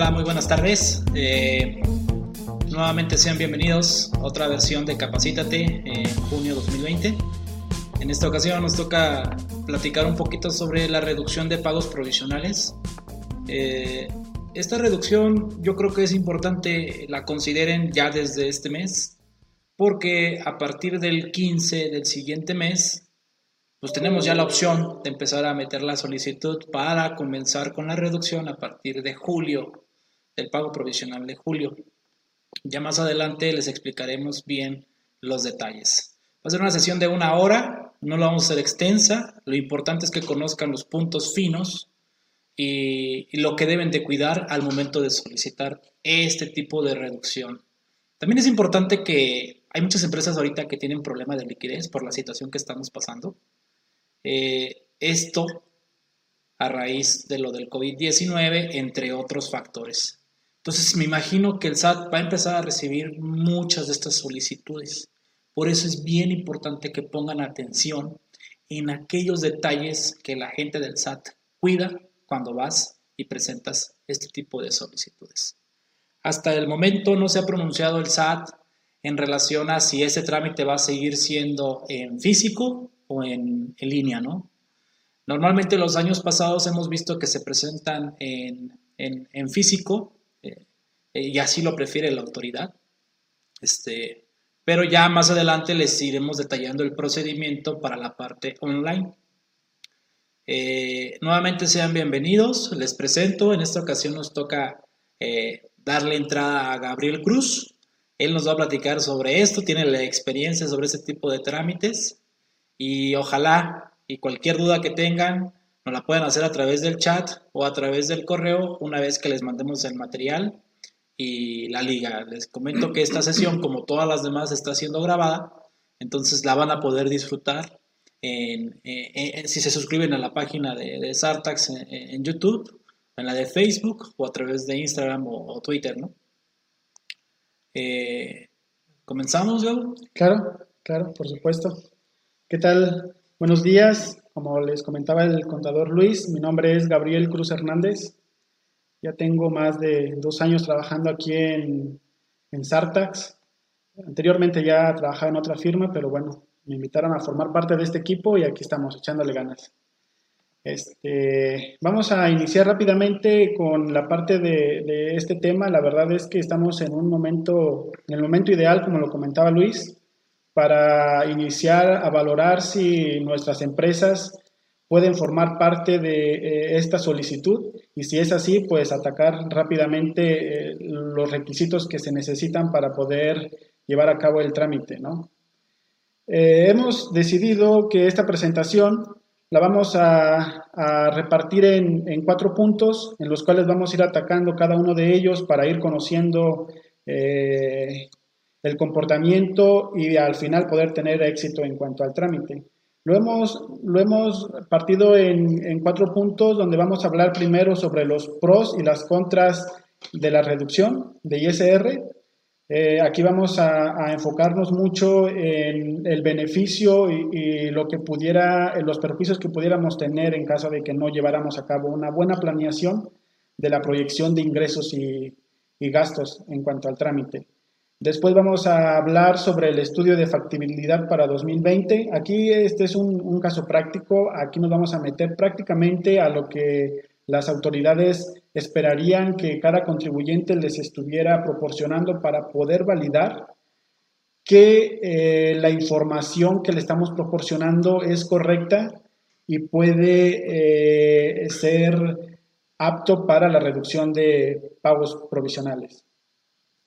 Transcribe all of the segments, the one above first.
Hola, muy buenas tardes. Eh, nuevamente sean bienvenidos a otra versión de Capacítate en junio 2020. En esta ocasión nos toca platicar un poquito sobre la reducción de pagos provisionales. Eh, esta reducción yo creo que es importante la consideren ya desde este mes, porque a partir del 15 del siguiente mes pues tenemos ya la opción de empezar a meter la solicitud para comenzar con la reducción a partir de julio, del pago provisional de julio. Ya más adelante les explicaremos bien los detalles. Va a ser una sesión de una hora, no la vamos a hacer extensa, lo importante es que conozcan los puntos finos y, lo que deben de cuidar al momento de solicitar este tipo de reducción. También es importante que hay muchas empresas ahorita que tienen problemas de liquidez por la situación que estamos pasando eh, esto a raíz de lo del COVID-19, entre otros factores. Entonces me imagino que el SAT va a empezar a recibir muchas de estas solicitudes. Por eso es bien importante que pongan atención en aquellos detalles que la gente del SAT cuida cuando vas y presentas este tipo de solicitudes. Hasta el momento no se ha pronunciado el SAT en relación a si ese trámite va a seguir siendo en físico o en, línea, ¿no? Normalmente los años pasados hemos visto que se presentan en, físico eh, y así lo prefiere la autoridad. Este, pero ya más adelante les iremos detallando el procedimiento para la parte online. Eh, nuevamente sean bienvenidos, les presento, en esta ocasión nos toca eh, darle entrada a Gabriel Cruz, él nos va a platicar sobre esto, tiene la experiencia sobre ese tipo de trámites y ojalá y cualquier duda que tengan nos la puedan hacer a través del chat o a través del correo una vez que les mandemos el material y la liga. Les comento que esta sesión, como todas las demás, está siendo grabada, entonces la van a poder disfrutar si se suscriben a la página de, Sartax en, YouTube, en la de Facebook o a través de Instagram o, Twitter, ¿no? Eh, ¿Comenzamos, Gabo? Claro, claro, por supuesto. ¿Qué tal? Buenos días. Como les comentaba el contador Luis, mi nombre es Gabriel Cruz Hernández. Ya tengo más de dos años trabajando aquí en, en Sartax. Anteriormente ya trabajaba en otra firma, pero bueno, me invitaron a formar parte de este equipo y aquí estamos echándole ganas. Este, vamos a iniciar rápidamente con la parte de, de, este tema. La verdad es que estamos en un momento, en el momento ideal, como lo comentaba Luis para iniciar a valorar si nuestras empresas pueden formar parte de eh, esta solicitud y si es así, pues atacar rápidamente eh, los requisitos que se necesitan para poder llevar a cabo el trámite. ¿no? Eh, hemos decidido que esta presentación la vamos a, repartir en, en, cuatro puntos en los cuales vamos a ir atacando cada uno de ellos para ir conociendo el comportamiento y al final poder tener éxito en cuanto al trámite. Lo hemos, lo hemos partido en, cuatro puntos donde vamos a hablar primero sobre los pros y las contras de la reducción de ISR. Eh, aquí vamos a, enfocarnos mucho en el beneficio y, lo que pudiera, los perjuicios que pudiéramos tener en caso de que no lleváramos a cabo una buena planeación de la proyección de ingresos y gastos en cuanto al trámite. Después vamos a hablar sobre el estudio de factibilidad para 2020. Aquí este es un, caso práctico. Aquí nos vamos a meter prácticamente a lo que las autoridades esperarían que cada contribuyente les estuviera proporcionando para poder validar que eh, la información que le estamos proporcionando es correcta y puede eh, ser apto para la reducción de pagos provisionales.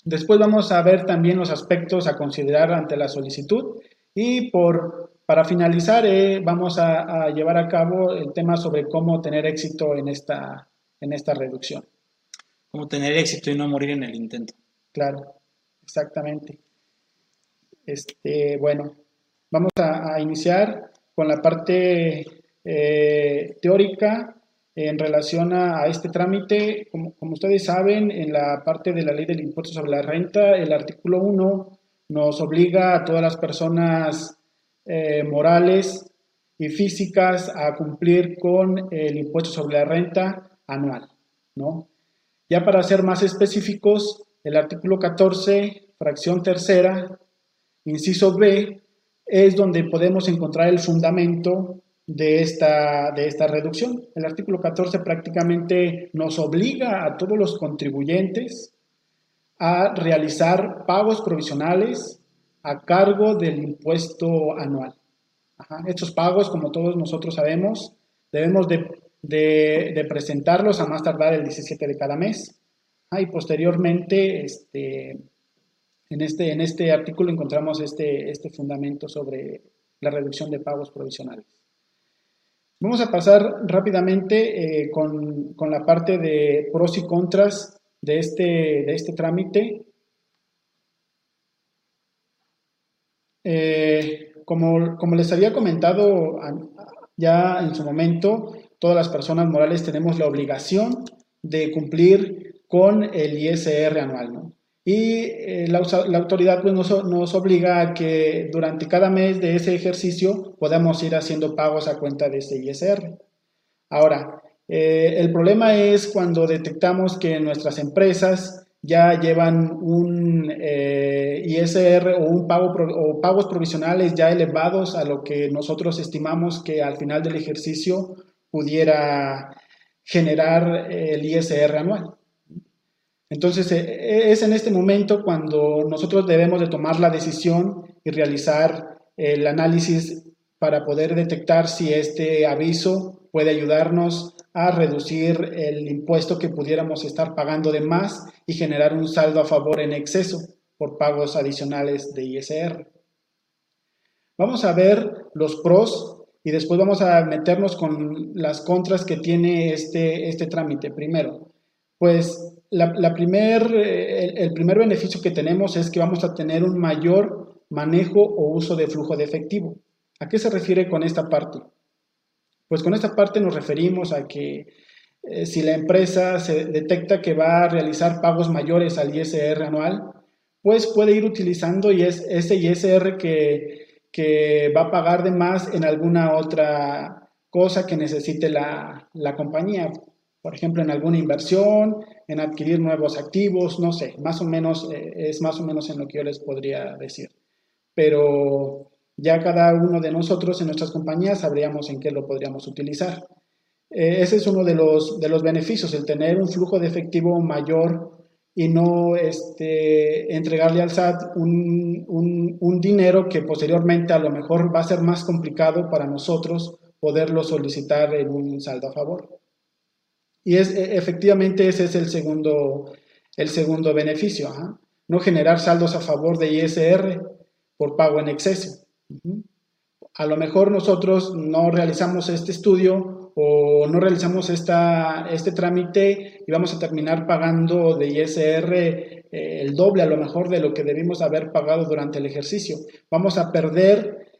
Después vamos a ver también los aspectos a considerar ante la solicitud y por, para finalizar eh, vamos a, llevar a cabo el tema sobre cómo tener éxito en esta, en esta reducción. Cómo tener éxito y no morir en el intento. Claro, exactamente. Este, bueno, vamos a, iniciar con la parte eh, teórica en relación a, este trámite, como, ustedes saben, en la parte de la ley del impuesto sobre la renta, el artículo 1 nos obliga a todas las personas eh, morales y físicas a cumplir con el impuesto sobre la renta anual, ¿no? Ya para ser más específicos, el artículo 14, fracción tercera, inciso B, es donde podemos encontrar el fundamento de esta, de esta reducción. El artículo 14 prácticamente nos obliga a todos los contribuyentes a realizar pagos provisionales a cargo del impuesto anual. Estos pagos, como todos nosotros sabemos, debemos de, presentarlos a más tardar el 17 de cada mes. y posteriormente, este, en, este, en este artículo encontramos este, este fundamento sobre la reducción de pagos provisionales. Vamos a pasar rápidamente eh, con, la parte de pros y contras de este, de este trámite. Eh, como, como, les había comentado ya en su momento, todas las personas morales tenemos la obligación de cumplir con el ISR anual. ¿no? Y eh, la, autoridad pues, nos, obliga a que durante cada mes de ese ejercicio podamos ir haciendo pagos a cuenta de ese ISR. Ahora, eh, el problema es cuando detectamos que nuestras empresas ya llevan un eh, ISR o, un pago, o pagos provisionales ya elevados a lo que nosotros estimamos que al final del ejercicio pudiera generar el ISR anual. Entonces, eh, es en este momento cuando nosotros debemos de tomar la decisión y realizar el análisis para poder detectar si este aviso puede ayudarnos a reducir el impuesto que pudiéramos estar pagando de más y generar un saldo a favor en exceso por pagos adicionales de ISR. Vamos a ver los pros y después vamos a meternos con las contras que tiene este, este trámite. Primero, pues la, eh, el, primer beneficio que tenemos es que vamos a tener un mayor manejo o uso de flujo de efectivo. ¿A qué se refiere con esta parte? Pues con esta parte nos referimos a que eh, si la empresa se detecta que va a realizar pagos mayores al ISR anual, pues puede ir utilizando y es ese ISR que, que va a pagar de más en alguna otra cosa que necesite la, la compañía por ejemplo, en alguna inversión, en adquirir nuevos activos, no sé, más o menos eh, es más o menos en lo que yo les podría decir. Pero ya cada uno de nosotros en nuestras compañías sabríamos en qué lo podríamos utilizar. Eh, ese es uno de los, de los beneficios, el tener un flujo de efectivo mayor y no este, entregarle al SAT un, un, un dinero que posteriormente a lo mejor va a ser más complicado para nosotros poderlo solicitar en un saldo a favor. Y es, e, efectivamente ese es el segundo, el segundo beneficio, no generar saldos a favor de ISR por pago en exceso. A lo mejor nosotros no realizamos este estudio o no realizamos esta, este trámite y vamos a terminar pagando de ISR eh, el doble a lo mejor de lo que debimos haber pagado durante el ejercicio. Vamos a perder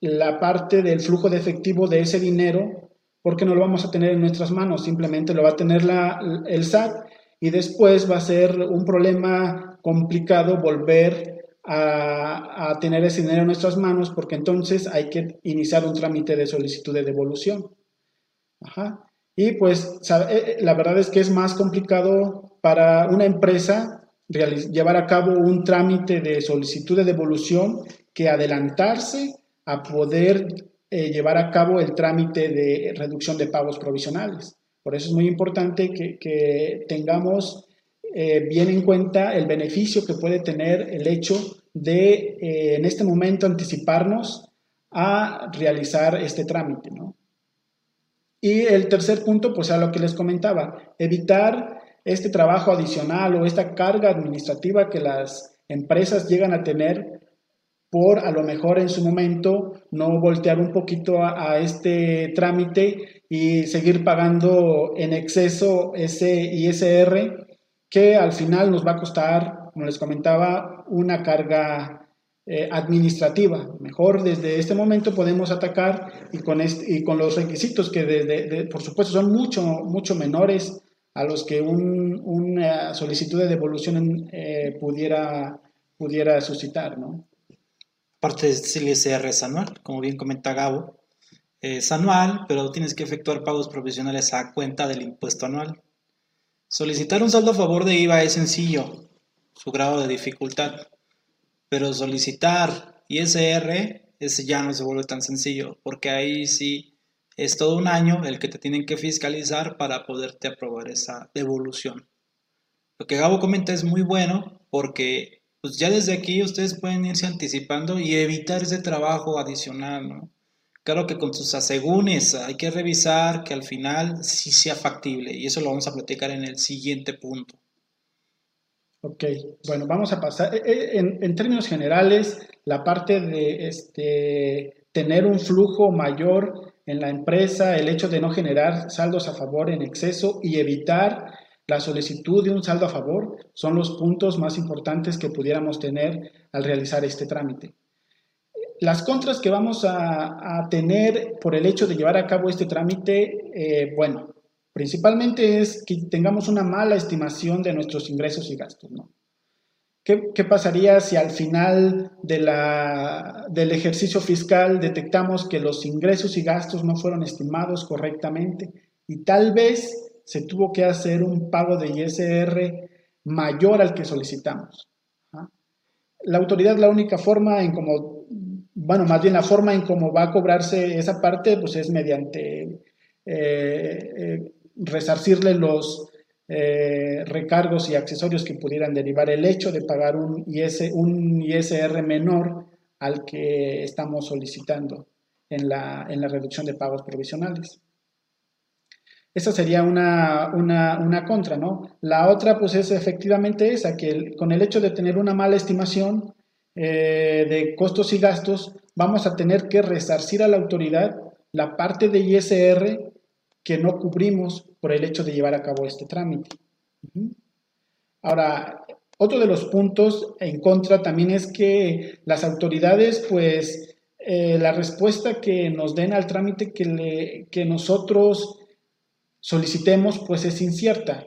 la parte del flujo de efectivo de ese dinero porque no lo vamos a tener en nuestras manos, simplemente lo va a tener la, el SAT y después va a ser un problema complicado volver a, tener ese dinero en nuestras manos porque entonces hay que iniciar un trámite de solicitud de devolución. Ajá. Y pues eh, eh, la verdad es que es más complicado para una empresa llevar a cabo un trámite de solicitud de devolución que adelantarse a poder eh, llevar a cabo el trámite de reducción de pagos provisionales. Por eso es muy importante que, tengamos eh, bien en cuenta el beneficio que puede tener el hecho de eh, en este momento anticiparnos a realizar este trámite. Y el tercer punto, pues a lo que les comentaba, evitar este trabajo adicional o esta carga administrativa que las empresas llegan a tener por a lo mejor en su momento no voltear un poquito a, este trámite y seguir pagando en exceso ese ISR que al final nos va a costar, como les comentaba, una carga eh, administrativa. Mejor desde este momento podemos atacar y con, este, y con los requisitos que de, por supuesto son mucho, mucho menores a los que una solicitud de devolución eh, pudiera, pudiera suscitar, ¿no? Parte del ISR es anual, como bien comenta Gabo. Es anual, pero tienes que efectuar pagos provisionales a cuenta del impuesto anual. Solicitar un saldo a favor de IVA es sencillo, su grado de dificultad, pero solicitar ISR ese ya no se vuelve tan sencillo, porque ahí sí es todo un año el que te tienen que fiscalizar para poderte aprobar esa devolución. Lo que Gabo comenta es muy bueno porque pues ya desde aquí ustedes pueden irse anticipando y evitar ese trabajo adicional, ¿no? Claro que con sus asegúnes hay que revisar que al final sí sea factible y eso lo vamos a platicar en el siguiente punto. Ok, bueno, vamos a pasar. Eh, eh, en, términos generales, la parte de este, tener un flujo mayor en la empresa, el hecho de no generar saldos a favor en exceso y evitar la solicitud de un saldo a favor son los puntos más importantes que pudiéramos tener al realizar este trámite. Las contras que vamos a, tener por el hecho de llevar a cabo este trámite, eh, bueno, principalmente es que tengamos una mala estimación de nuestros ingresos y gastos, ¿no? ¿Qué, pasaría si al final del ejercicio fiscal detectamos que los ingresos y gastos no fueron estimados correctamente y tal vez se tuvo que hacer un pago de ISR mayor al que solicitamos? ¿ah? La autoridad, la única forma en cómo, bueno, más bien la forma en cómo va a cobrarse esa parte, pues es mediante eh, eh, resarcirle los eh, recargos y accesorios que pudieran derivar el hecho de pagar un, un ISR menor al que estamos solicitando en la, reducción de pagos provisionales. Esa sería una, una, contra, ¿no? La otra, pues, es efectivamente esa, que con el hecho de tener una mala estimación eh, de costos y gastos, vamos a tener que resarcir a la autoridad la parte de ISR que no cubrimos por el hecho de llevar a cabo este trámite. Ahora, otro de los puntos en contra también es que las autoridades, pues, eh, la respuesta que nos den al trámite que, le, que nosotros solicitemos, pues es incierta.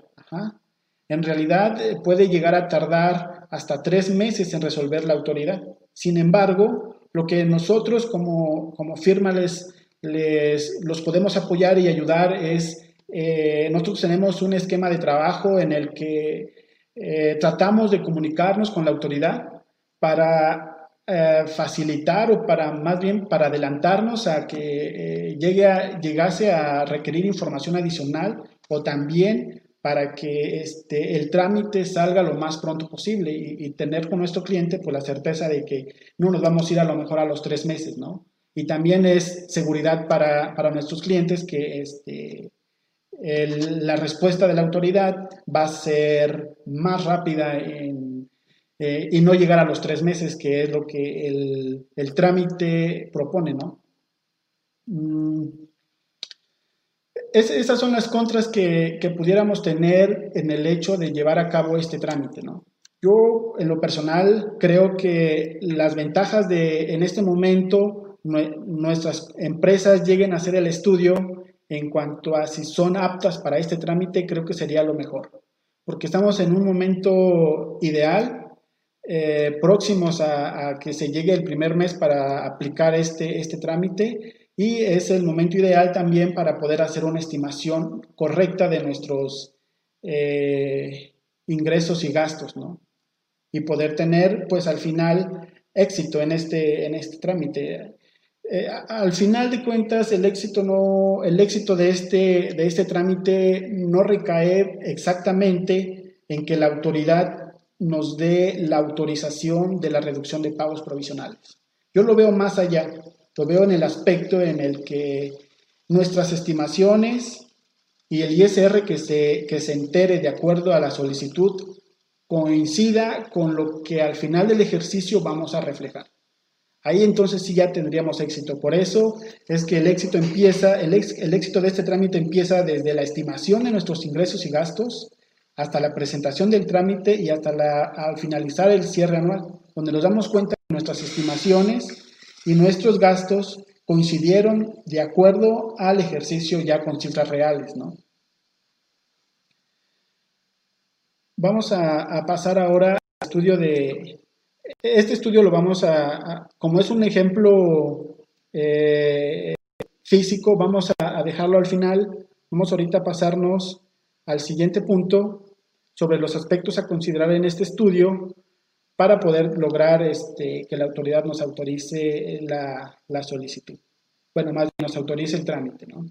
En realidad eh, puede llegar a tardar hasta tres meses en resolver la autoridad. Sin embargo, lo que nosotros como, como firma les, los podemos apoyar y ayudar es, eh, nosotros tenemos un esquema de trabajo en el que eh, tratamos de comunicarnos con la autoridad para eh, facilitar o para más bien para adelantarnos a que llegue a, llegase a requerir información adicional o también para que este, el trámite salga lo más pronto posible y, y, tener con nuestro cliente pues, la certeza de que no nos vamos a ir a lo mejor a los tres meses, ¿no? y también es seguridad para, nuestros clientes que este, la respuesta de la autoridad va a ser más rápida eh, y no llegar a los tres meses, que es lo que el, trámite propone, ¿no? Mm, esas son las contras que, que, pudiéramos tener en el hecho de llevar a cabo este trámite, ¿no? Yo, en lo personal, creo que las ventajas de, en este momento, nuestras empresas lleguen a hacer el estudio en cuanto a si son aptas para este trámite, creo que sería lo mejor, porque estamos en un momento ideal, eh, próximos a, que se llegue el primer mes para aplicar este, este trámite y es el momento ideal también para poder hacer una estimación correcta de nuestros eh, ingresos y gastos, ¿no? Y poder tener, pues al final, éxito en este, en este trámite. Eh, al final de cuentas, el éxito, no, el éxito de, este, de este trámite no recae exactamente en que la autoridad nos dé la autorización de la reducción de pagos provisionales. Yo lo veo más allá, lo veo en el aspecto en el que nuestras estimaciones y el ISR que se, que se entere de acuerdo a la solicitud coincida con lo que al final del ejercicio vamos a reflejar. Ahí entonces sí ya tendríamos éxito. Por eso es que el éxito empieza, el, el éxito de este trámite empieza desde la estimación de nuestros ingresos y gastos hasta la presentación del trámite y hasta la, al finalizar el cierre anual, donde nos damos cuenta que nuestras estimaciones y nuestros gastos coincidieron de acuerdo al ejercicio ya con cifras reales, ¿no? Vamos a pasar ahora al estudio de, este estudio lo vamos a, como es un ejemplo eh, físico, vamos a, dejarlo al final. Vamos ahorita a pasarnos al siguiente punto sobre los aspectos a considerar en este estudio para poder lograr este, que la autoridad nos autorice la, la solicitud. Bueno, más bien nos autorice el trámite. ¿no?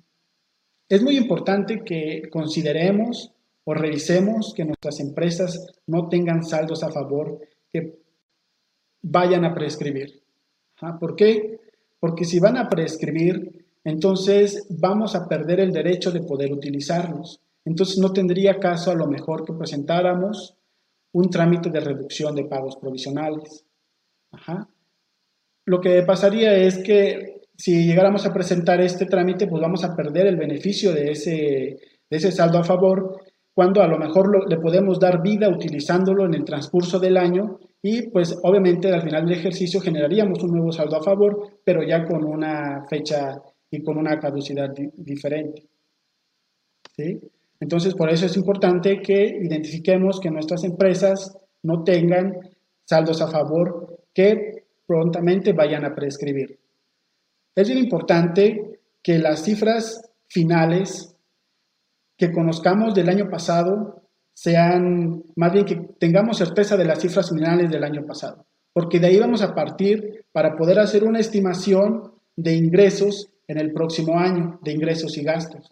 Es muy importante que consideremos o revisemos que nuestras empresas no tengan saldos a favor que vayan a prescribir. ¿Por qué? Porque si van a prescribir, entonces vamos a perder el derecho de poder utilizarlos. Entonces no tendría caso a lo mejor que presentáramos un trámite de reducción de pagos provisionales. Lo que pasaría es que si llegáramos a presentar este trámite, pues vamos a perder el beneficio de ese, saldo a favor, cuando a lo mejor le podemos dar vida utilizándolo en el transcurso del año y pues obviamente al final del ejercicio generaríamos un nuevo saldo a favor, pero ya con una fecha y con una caducidad diferente. ¿Sí? Entonces, por eso es importante que identifiquemos que nuestras empresas no tengan saldos a favor que prontamente vayan a prescribir. Es bien importante que las cifras finales que conozcamos del año pasado sean, más bien que tengamos certeza de las cifras finales del año pasado, porque de ahí vamos a partir para poder hacer una estimación de ingresos en el próximo año, de ingresos y gastos.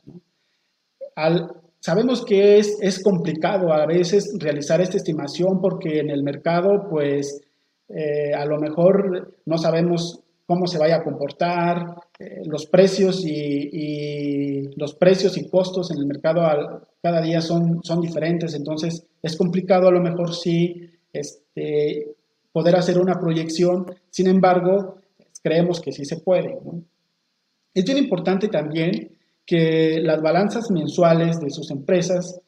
Al, sabemos que es, es, complicado a veces realizar esta estimación porque en el mercado, pues, eh, a lo mejor no sabemos cómo se vaya a comportar, eh, los precios y, los precios y costos en el mercado cada día son, son diferentes, entonces es complicado a lo mejor sí este, poder hacer una proyección, sin embargo, creemos que sí se puede. Es bien importante también que las balanzas mensuales de sus empresas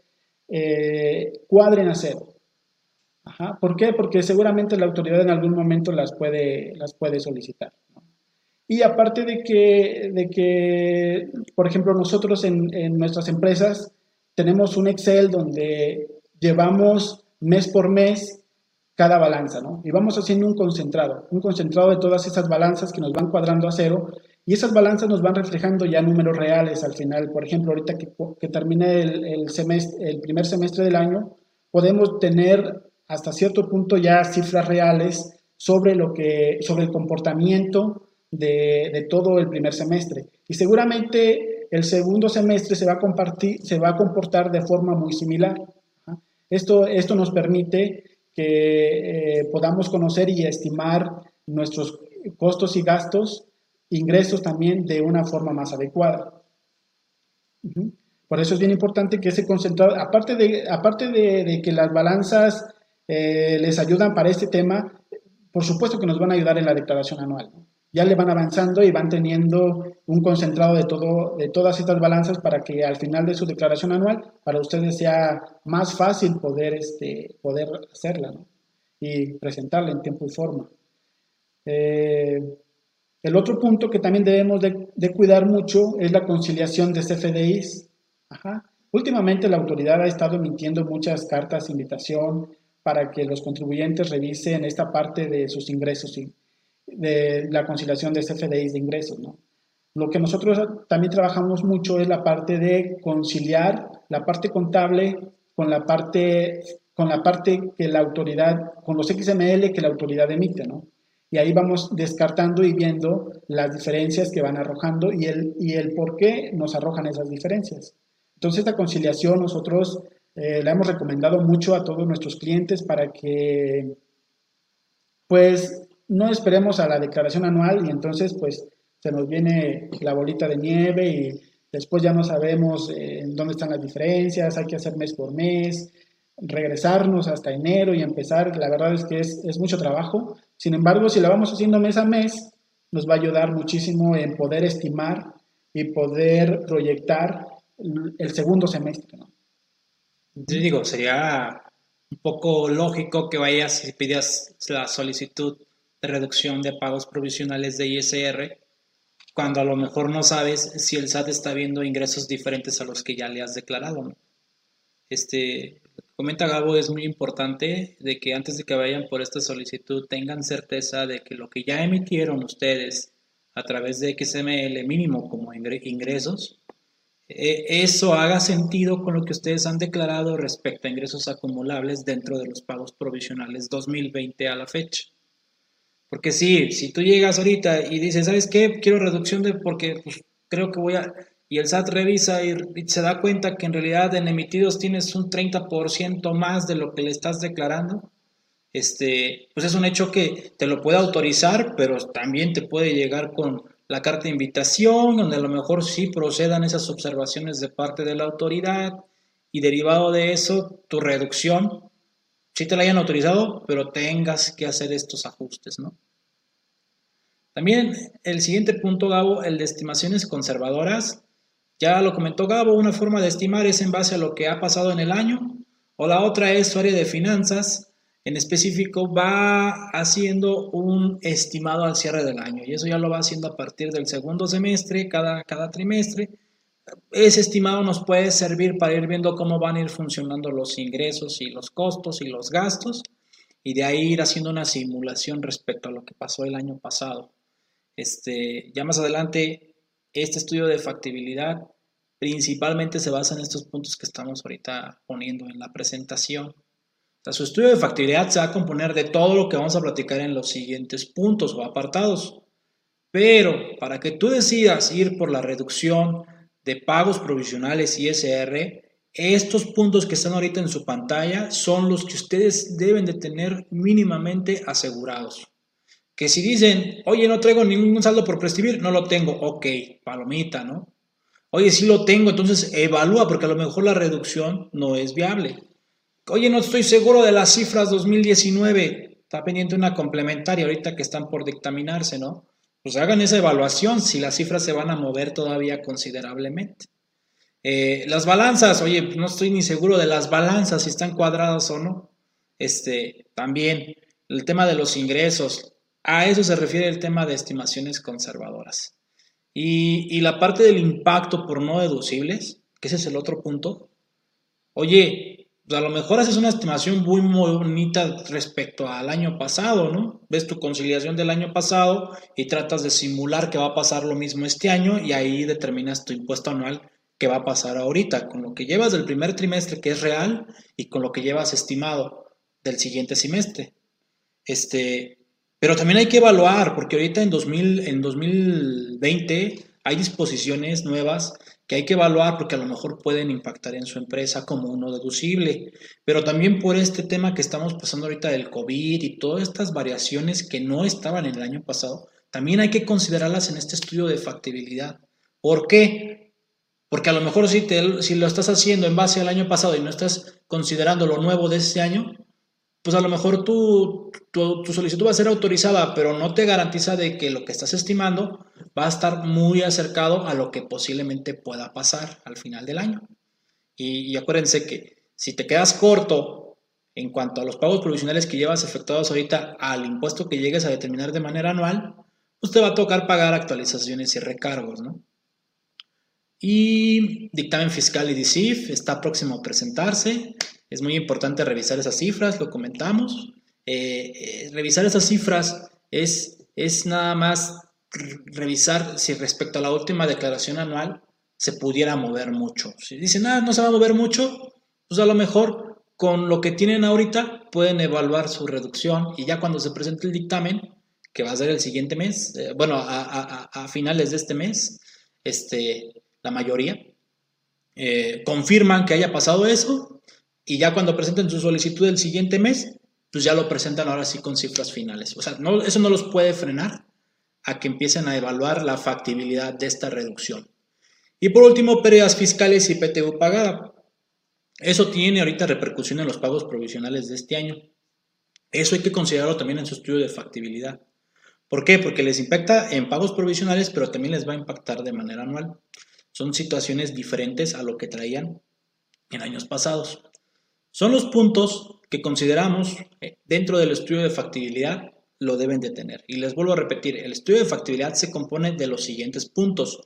eh, cuadren a cero. ¿Por qué? Porque seguramente la autoridad en algún momento las puede, las puede solicitar. Y aparte de que, de que, por ejemplo, nosotros en, nuestras empresas tenemos un Excel donde llevamos mes por mes cada balanza, ¿no? Y vamos haciendo un concentrado, un concentrado de todas esas balanzas que nos van cuadrando a cero y esas balanzas nos van reflejando ya números reales al final. Por ejemplo, ahorita que, termine el primer semestre del año, podemos tener hasta cierto punto ya cifras reales sobre, lo que, sobre el comportamiento de, todo el primer semestre. Y seguramente el segundo semestre se va a, compartir, se va a comportar de forma muy similar. Esto, esto nos permite que eh, podamos conocer y estimar nuestros costos y gastos, ingresos también de una forma más adecuada. Por eso es bien importante que ese concentrado, aparte de, aparte de, que las balanzas eh, les ayudan para este tema, por supuesto que nos van a ayudar en la declaración anual ya le van avanzando y van teniendo un concentrado de, todo, de todas estas balanzas para que al final de su declaración anual para ustedes sea más fácil poder, este, poder hacerla y presentarla en tiempo y forma. Eh, el otro punto que también debemos de, cuidar mucho es la conciliación de CFDIs. Últimamente la autoridad ha estado emitiendo muchas cartas de invitación para que los contribuyentes revisen esta parte de sus ingresos y de la conciliación de CFDIs de ingresos. Lo que nosotros también trabajamos mucho es la parte de conciliar la parte contable con la parte, con la parte que la autoridad, con los XML que la autoridad emite, ¿no? Y ahí vamos descartando y viendo las diferencias que van arrojando y el, y el por qué nos arrojan esas diferencias. Entonces, esta conciliación nosotros eh, la hemos recomendado mucho a todos nuestros clientes para que, pues, no esperemos a la declaración anual y entonces pues se nos viene la bolita de nieve y después ya no sabemos eh, dónde están las diferencias, hay que hacer mes por mes, regresarnos hasta enero y empezar, la verdad es que es, mucho trabajo, sin embargo si la vamos haciendo mes a mes, nos va a ayudar muchísimo en poder estimar y poder proyectar el segundo semestre. Yo digo, sería un poco lógico que vayas y pidas la solicitud de reducción de pagos provisionales de ISR, cuando a lo mejor no sabes si el SAT está viendo ingresos diferentes a los que ya le has declarado. Este, comenta Gabo, es muy importante de que antes de que vayan por esta solicitud tengan certeza de que lo que ya emitieron ustedes a través de XML mínimo como ingresos eh, eso haga sentido con lo que ustedes han declarado respecto a ingresos acumulables dentro de los pagos provisionales 2020 a la fecha. Porque sí, si tú llegas ahorita y dices, ¿sabes qué? Quiero reducción de, porque pues, creo que voy a, y el SAT revisa y, se da cuenta que en realidad en emitidos tienes un 30% más de lo que le estás declarando, este, pues es un hecho que te lo puede autorizar, pero también te puede llegar con la carta de invitación, donde a lo mejor sí procedan esas observaciones de parte de la autoridad y derivado de eso, tu reducción, sí te la hayan autorizado, pero tengas que hacer estos ajustes, ¿no? También el siguiente punto, Gabo, el de estimaciones conservadoras. Ya lo comentó Gabo, una forma de estimar es en base a lo que ha pasado en el año, o la otra es su área de finanzas, en específico va haciendo un estimado al cierre del año y eso ya lo va haciendo a partir del segundo semestre, cada, cada trimestre. Ese estimado nos puede servir para ir viendo cómo van a ir funcionando los ingresos y los costos y los gastos y de ahí ir haciendo una simulación respecto a lo que pasó el año pasado. Este, ya más adelante, este estudio de factibilidad principalmente se basa en estos puntos que estamos ahorita poniendo en la presentación su estudio de factibilidad se va a componer de todo lo que vamos a platicar en los siguientes puntos o apartados. Pero para que tú decidas ir por la reducción de pagos provisionales ISR, estos puntos que están ahorita en su pantalla son los que ustedes deben de tener mínimamente asegurados. Que si dicen, oye, no traigo ningún saldo por prescribir, no lo tengo, ok, palomita, ¿no? Oye, sí lo tengo, entonces evalúa porque a lo mejor la reducción no es viable. Oye, no estoy seguro de las cifras 2019. Está pendiente una complementaria ahorita que están por dictaminarse, ¿no? Pues hagan esa evaluación si las cifras se van a mover todavía considerablemente. Eh, las balanzas, oye, no estoy ni seguro de las balanzas, si están cuadradas o no. Este, también el tema de los ingresos, a eso se refiere el tema de estimaciones conservadoras. Y, la parte del impacto por no deducibles, que ese es el otro punto. Oye, pues, a lo mejor haces una estimación muy, muy bonita respecto al año pasado, ¿no? Ves tu conciliación del año pasado y tratas de simular que va a pasar lo mismo este año y ahí determinas tu impuesto anual que va a pasar ahorita, con lo que llevas del primer trimestre que es real y con lo que llevas estimado del siguiente semestre. Este, pero también hay que evaluar, porque ahorita en, 2000, en 2020 hay disposiciones nuevas que hay que evaluar porque a lo mejor pueden impactar en su empresa como uno deducible, pero también por este tema que estamos pasando ahorita del COVID y todas estas variaciones que no estaban en el año pasado, también hay que considerarlas en este estudio de factibilidad. ¿Por qué? Porque a lo mejor si, te, si lo estás haciendo en base al año pasado y no estás considerando lo nuevo de este año, pues a lo mejor tu, tu, solicitud va a ser autorizada, pero no te garantiza de que lo que estás estimando va a estar muy acercado a lo que posiblemente pueda pasar al final del año. Y, acuérdense que si te quedas corto en cuanto a los pagos provisionales que llevas efectuados ahorita al impuesto que llegues a determinar de manera anual, pues te va a tocar pagar actualizaciones y recargos, ¿no? Y dictamen fiscal y DICIF está próximo a presentarse. Es muy importante revisar esas cifras, lo comentamos. Eh, eh, revisar esas cifras es, es nada más revisar si respecto a la última declaración anual se pudiera mover mucho. Si dicen, ah, no se va a mover mucho, pues a lo mejor con lo que tienen ahorita pueden evaluar su reducción y ya cuando se presente el dictamen, que va a ser el siguiente mes, eh, bueno, a, finales de este mes, este, la mayoría, eh, confirman que haya pasado eso y ya cuando presenten su solicitud el siguiente mes, pues ya lo presentan ahora sí con cifras finales. O sea, no, eso no los puede frenar a que empiecen a evaluar la factibilidad de esta reducción. Y por último, pérdidas fiscales y PTU pagada. Eso tiene ahorita repercusión en los pagos provisionales de este año. Eso hay que considerarlo también en su estudio de factibilidad. ¿Por qué? Porque les impacta en pagos provisionales, pero también les va a impactar de manera anual. Son situaciones diferentes a lo que traían en años pasados. Son los puntos que consideramos eh, dentro del estudio de factibilidad lo deben de tener. Y les vuelvo a repetir, el estudio de factibilidad se compone de los siguientes puntos,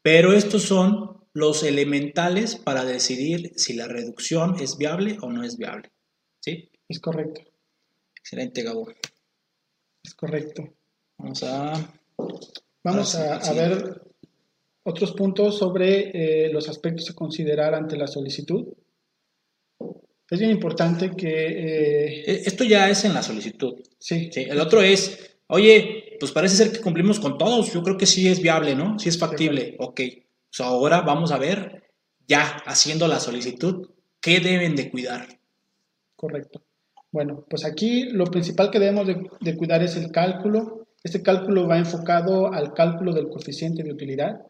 pero estos son los elementales para decidir si la reducción es viable o no es viable. ¿Sí? Es correcto. Excelente, Gabo. Es correcto. Vamos a... Vamos a, ver otros puntos sobre eh, los aspectos a considerar ante la solicitud. Es bien importante que... Eh, e, Esto ya es en la solicitud. Sí. sí. El otro es, oye, pues parece ser que cumplimos con todos. Yo creo que sí es viable, ¿no? Sí es factible. Ok. ahora vamos a ver, ya haciendo la solicitud, qué deben de cuidar. Correcto. Bueno, pues aquí lo principal que debemos de, cuidar es el cálculo. Este cálculo va enfocado al cálculo del coeficiente de utilidad.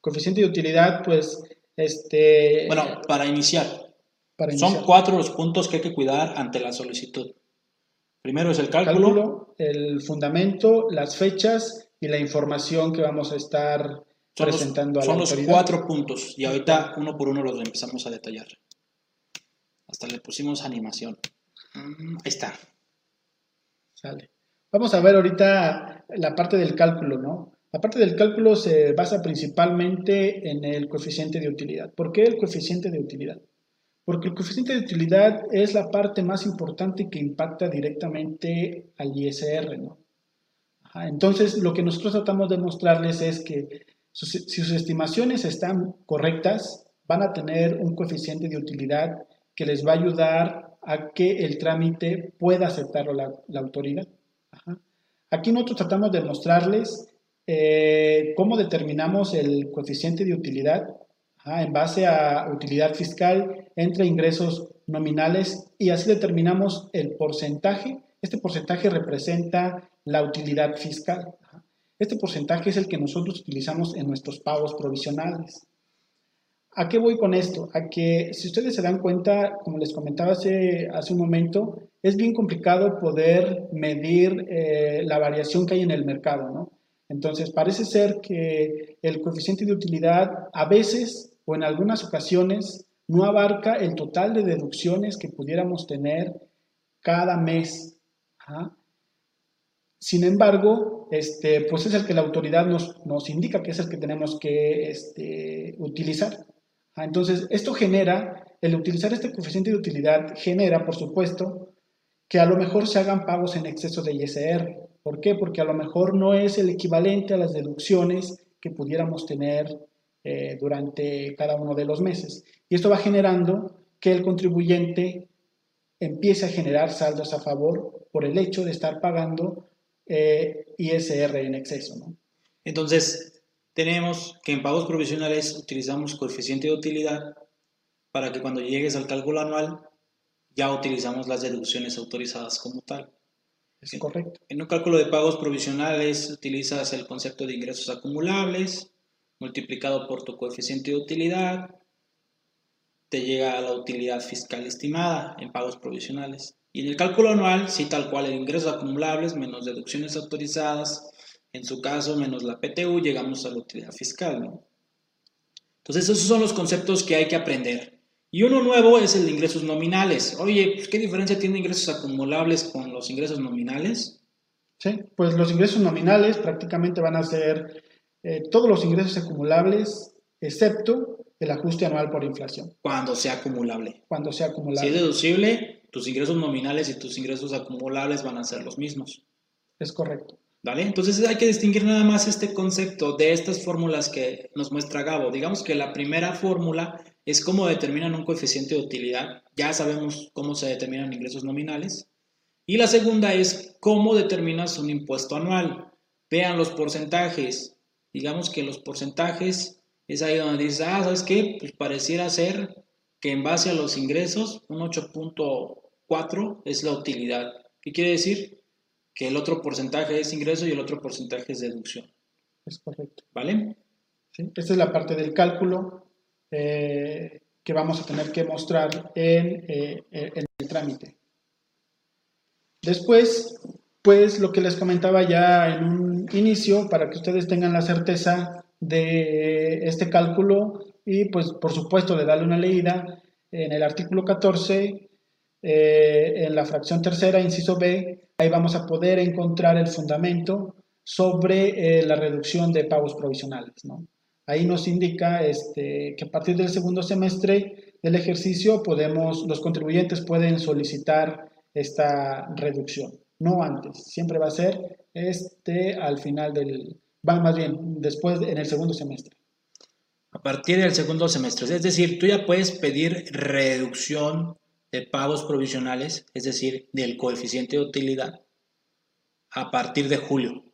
Coeficiente de utilidad, pues, este... Bueno, para iniciar, son cuatro los puntos que hay que cuidar ante la solicitud. Primero es el cálculo. el fundamento, las fechas y la información que vamos a estar presentando a la Son los cuatro puntos y ahorita uno por uno los empezamos a detallar. Hasta le pusimos animación. Mm, ahí está. Sale. Vamos a ver ahorita la parte del cálculo, ¿no? La parte del cálculo se basa principalmente en el coeficiente de utilidad. ¿Por qué el coeficiente de utilidad? Porque el coeficiente de utilidad es la parte más importante que impacta directamente al ISR, entonces, lo que nosotros tratamos de mostrarles es que si sus estimaciones están correctas, van a tener un coeficiente de utilidad que les va a ayudar a que el trámite pueda aceptarlo la, autoridad. Aquí nosotros tratamos de mostrarles eh, cómo determinamos el coeficiente de utilidad en base a utilidad fiscal entre ingresos nominales y así determinamos el porcentaje. Este porcentaje representa la utilidad fiscal. Este porcentaje es el que nosotros utilizamos en nuestros pagos provisionales. ¿A qué voy con esto? A que si ustedes se dan cuenta, como les comentaba hace, un momento, es bien complicado poder medir eh, la variación que hay en el mercado, ¿no? Entonces, parece ser que el coeficiente de utilidad a veces o en algunas ocasiones no abarca el total de deducciones que pudiéramos tener cada mes. Sin embargo, este, pues es el que la autoridad nos, nos indica que es el que tenemos que este, utilizar. Ah, entonces, esto genera, el utilizar este coeficiente de utilidad genera, por supuesto, que a lo mejor se hagan pagos en exceso de ISR. ¿Por qué? Porque a lo mejor no es el equivalente a las deducciones que pudiéramos tener eh, durante cada uno de los meses. Y esto va generando que el contribuyente empiece a generar saldos a favor por el hecho de estar pagando eh, ISR en exceso. Entonces, tenemos que en pagos provisionales utilizamos coeficiente de utilidad para que cuando llegues al cálculo anual ya utilizamos las deducciones autorizadas como tal. Es correcto. En un cálculo de pagos provisionales utilizas el concepto de ingresos acumulables multiplicado por tu coeficiente de utilidad, te llega a la utilidad fiscal estimada en pagos provisionales. Y en el cálculo anual, sí tal cual el ingresos acumulables menos deducciones autorizadas en su caso, menos la PTU, llegamos a la utilidad fiscal. ¿no? Entonces, esos son los conceptos que hay que aprender. Y uno nuevo es el de ingresos nominales. Oye, pues, ¿qué diferencia tiene ingresos acumulables con los ingresos nominales? Sí, pues los ingresos nominales prácticamente van a ser eh, todos los ingresos acumulables, excepto el ajuste anual por inflación. Cuando sea acumulable. Cuando sea acumulable. Si es deducible, tus ingresos nominales y tus ingresos acumulables van a ser los mismos. Es correcto. ¿Vale? Entonces hay que distinguir nada más este concepto de estas fórmulas que nos muestra Gabo. Digamos que la primera fórmula es cómo determinan un coeficiente de utilidad. Ya sabemos cómo se determinan ingresos nominales. Y la segunda es cómo determinas un impuesto anual. Vean los porcentajes. Digamos que los porcentajes es ahí donde dices, ah, ¿sabes qué? Pues pareciera ser que en base a los ingresos, un 8.4 es la utilidad. ¿Qué quiere decir? Que el otro porcentaje es ingreso y el otro porcentaje es deducción. Es correcto. ¿Vale? ¿Sí? Esta es la parte del cálculo eh, que vamos a tener que mostrar en, eh, en, el trámite. Después, pues lo que les comentaba ya en un inicio, para que ustedes tengan la certeza de este cálculo y pues por supuesto de darle una leída, en el artículo 14 eh, en la fracción tercera, inciso B, ahí vamos a poder encontrar el fundamento sobre eh, la reducción de pagos provisionales. Ahí nos indica este, que a partir del segundo semestre del ejercicio podemos, los contribuyentes pueden solicitar esta reducción, no antes, siempre va a ser este, al final del, va más bien después en el segundo semestre. a partir del segundo semestre. Es decir, tú ya puedes pedir reducción de pagos provisionales, es decir, del coeficiente de utilidad, a partir de julio.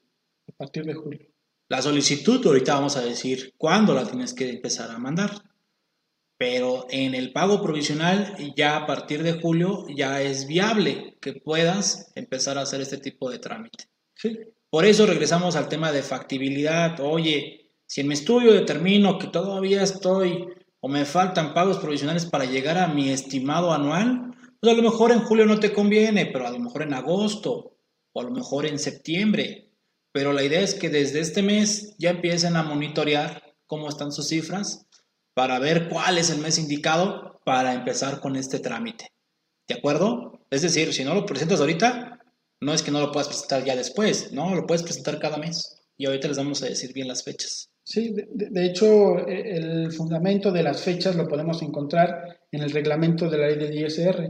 A partir de julio. La solicitud, ahorita vamos a decir cuándo la tienes que empezar a mandar. Pero en el pago provisional, ya a partir de julio, ya es viable que puedas empezar a hacer este tipo de trámite. Sí. Por eso regresamos al tema de factibilidad. Oye, si en mi estudio determino que todavía estoy o me faltan pagos provisionales para llegar a mi estimado anual, pues a lo mejor en julio no te conviene, pero a lo mejor en agosto o a lo mejor en septiembre. Pero la idea es que desde este mes ya empiecen a monitorear cómo están sus cifras para ver cuál es el mes indicado para empezar con este trámite. ¿De acuerdo? Es decir, si no lo presentas ahorita, no es que no lo puedas presentar ya después, no, lo puedes presentar cada mes. Y ahorita les vamos a decir bien las fechas. Sí, de, hecho, e, el fundamento de las fechas lo podemos encontrar en el reglamento de la ley del ISR.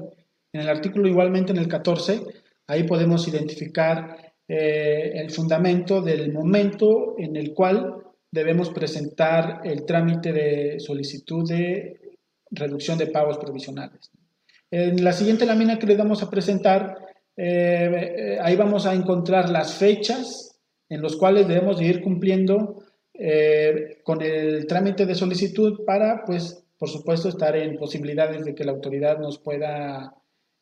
En el artículo igualmente, en el 14, ahí podemos identificar eh, el fundamento del momento en el cual debemos presentar el trámite de solicitud de reducción de pagos provisionales. En la siguiente lámina que le vamos a presentar, eh, eh, ahí vamos a encontrar las fechas en las cuales debemos ir cumpliendo eh, con el trámite de solicitud para, pues, por supuesto, estar en posibilidades de que la autoridad nos pueda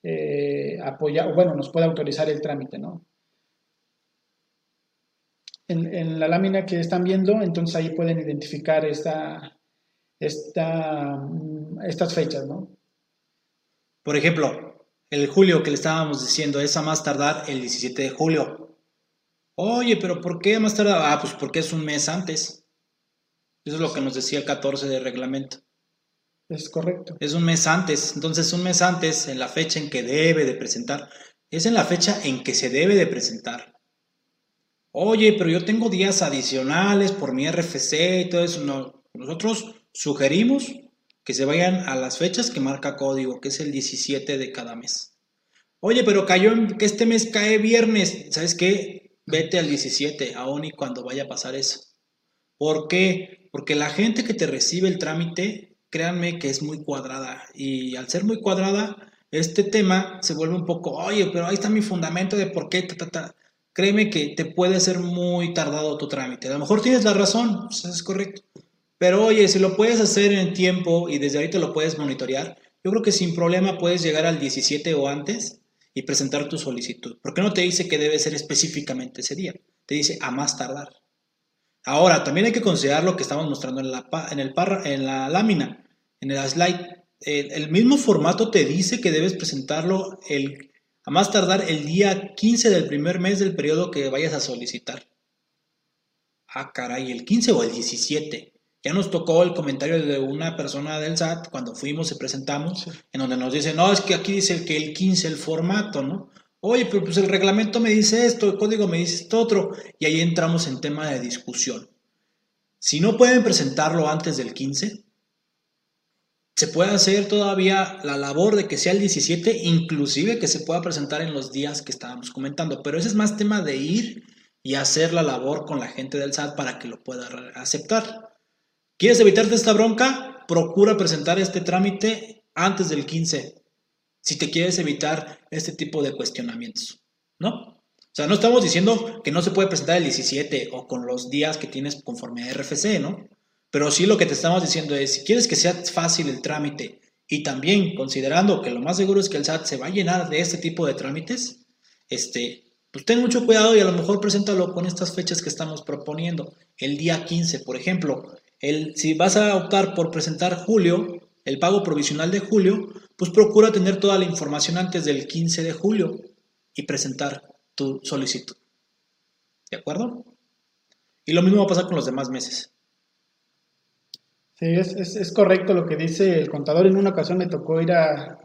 eh, apoyar, o bueno, nos pueda autorizar el trámite, ¿no? En, la lámina que están viendo, entonces ahí pueden identificar esta, esta, mm, estas fechas, ¿no? Por ejemplo, el julio que le estábamos diciendo es a más tardar el 17 de julio. Oye, pero ¿por qué más tarde? Ah, pues porque es un mes antes. Eso es lo que nos decía el 14 de reglamento. Es correcto. Es un mes antes. Entonces, un mes antes, en la fecha en que debe de presentar, es en la fecha en que se debe de presentar. Oye, pero yo tengo días adicionales por mi RFC y todo eso. No, nosotros sugerimos que se vayan a las fechas que marca código, que es el 17 de cada mes. Oye, pero cayó en que este mes cae viernes. ¿Sabes qué? Vete al 17, aún y cuando vaya a pasar eso. ¿Por qué? Porque la gente que te recibe el trámite, créanme que es muy cuadrada. Y al ser muy cuadrada, este tema se vuelve un poco, oye, pero ahí está mi fundamento de por qué, Créeme que te puede ser muy tardado tu trámite. A lo mejor tienes la razón, pues, es correcto. Pero oye, si lo puedes hacer en tiempo y desde ahorita lo puedes monitorear, yo creo que sin problema puedes llegar al 17 o antes y presentar tu solicitud. ¿Por qué no te dice que debe ser específicamente ese día? Te dice a más tardar. Ahora, también hay que considerar lo que estamos mostrando en la, en el en la lámina, en el slide. El, mismo formato te dice que debes presentarlo el, a más tardar el día 15 del primer mes del periodo que vayas a solicitar. Ah, caray, el 15 o el 17. Ya nos tocó el comentario de una persona del SAT cuando fuimos y presentamos, en donde nos dice, no, es que aquí dice que el 15 el formato, ¿no? Oye, pero pues el reglamento me dice esto, el código me dice esto otro, y ahí entramos en tema de discusión. Si no pueden presentarlo antes del 15, se puede hacer todavía la labor de que sea el 17, inclusive que se pueda presentar en los días que estábamos comentando, pero ese es más tema de ir y hacer la labor con la gente del SAT para que lo pueda aceptar. ¿Quieres evitarte esta bronca? Procura presentar este trámite antes del 15, si te quieres evitar este tipo de cuestionamientos, ¿no? O sea, no estamos diciendo que no se puede presentar el 17 o con los días que tienes conforme a RFC, ¿no? Pero sí lo que te estamos diciendo es, si quieres que sea fácil el trámite y también considerando que lo más seguro es que el SAT se va a llenar de este tipo de trámites, este, pues ten mucho cuidado y a lo mejor preséntalo con estas fechas que estamos proponiendo. El día 15, por ejemplo, si vas a optar por presentar julio, el pago provisional de julio, pues procura tener toda la información antes del 15 de julio y presentar tu solicitud. ¿De acuerdo? Y lo mismo va a pasar con los demás meses. Sí, es, correcto lo que dice el contador. En una ocasión me tocó ir a,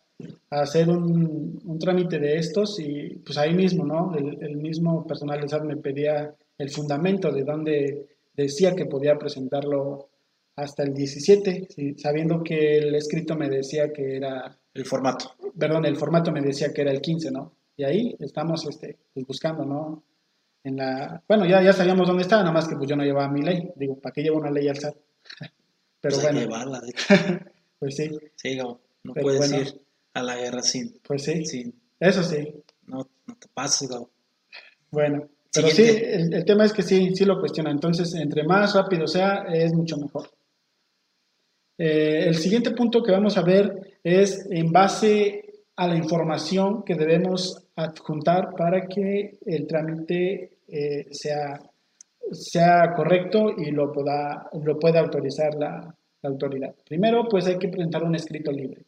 hacer un, trámite de estos y pues ahí mismo, ¿no? El, mismo personal de SAT me pedía el fundamento de dónde decía que podía presentarlo hasta el 17, sabiendo que el escrito me decía que era... El formato. Perdón, el formato me decía que era el 15, ¿no? Y ahí estamos este, pues, buscando, ¿no? En la, bueno, ya, ya sabíamos dónde estaba, nada más que pues yo no llevaba mi ley. Digo, ¿para qué llevo una ley al SAT? Pero Pues bueno, llevarla, de pues sí, Sí, no Pero puedes bueno. ir a la guerra sin, pues sí, sin eso sí. no, no te pases, Gabo. Bueno, pero sí, el, el tema es que sí, sí lo cuestiona. Entonces, entre más rápido sea, es mucho mejor. Eh, el siguiente punto que vamos a ver es en base a la información que debemos adjuntar para que el trámite eh, sea, sea correcto y lo pueda, lo pueda autorizar la, la autoridad. Primero, pues hay que presentar un escrito libre.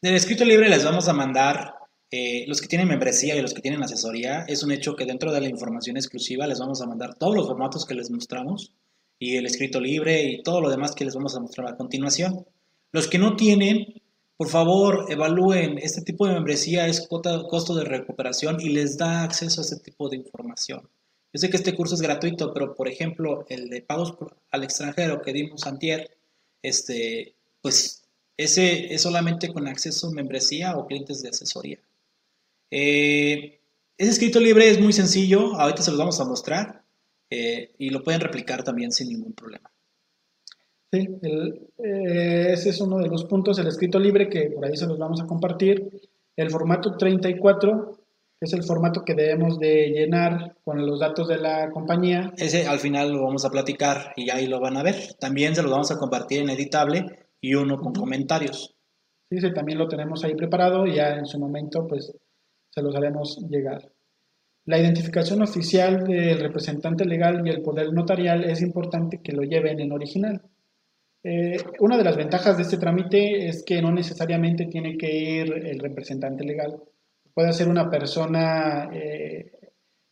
Del escrito libre les vamos a mandar eh, los que tienen membresía y los que tienen asesoría. Es un hecho que dentro de la información exclusiva les vamos a mandar todos los formatos que les mostramos y el escrito libre y todo lo demás que les vamos a mostrar a continuación. Los que no tienen, por favor, evalúen. Este tipo de membresía es costo de recuperación y les da acceso a este tipo de información. Yo sé que este curso es gratuito, pero por ejemplo, el de pagos al extranjero que dimos antier, este, pues ese es solamente con acceso a membresía o clientes de asesoría. Eh, ese escrito libre es muy sencillo, ahorita se los vamos a mostrar eh, y lo pueden replicar también sin ningún problema. Sí, el- eh, ese es uno de los puntos, el escrito libre, que por ahí se los vamos a compartir. El formato 34, que es el formato que debemos de llenar con los datos de la compañía. Ese al final lo vamos a platicar y ahí lo van a ver. También se los vamos a compartir en editable y uno con comentarios. Sí, ese también lo tenemos ahí preparado y ya en su momento pues se los haremos llegar. La identificación oficial del representante legal y el poder notarial es importante que lo lleven en original. Eh, una de las ventajas de este trámite es que no necesariamente tiene que ir el representante legal. Puede ser una persona eh,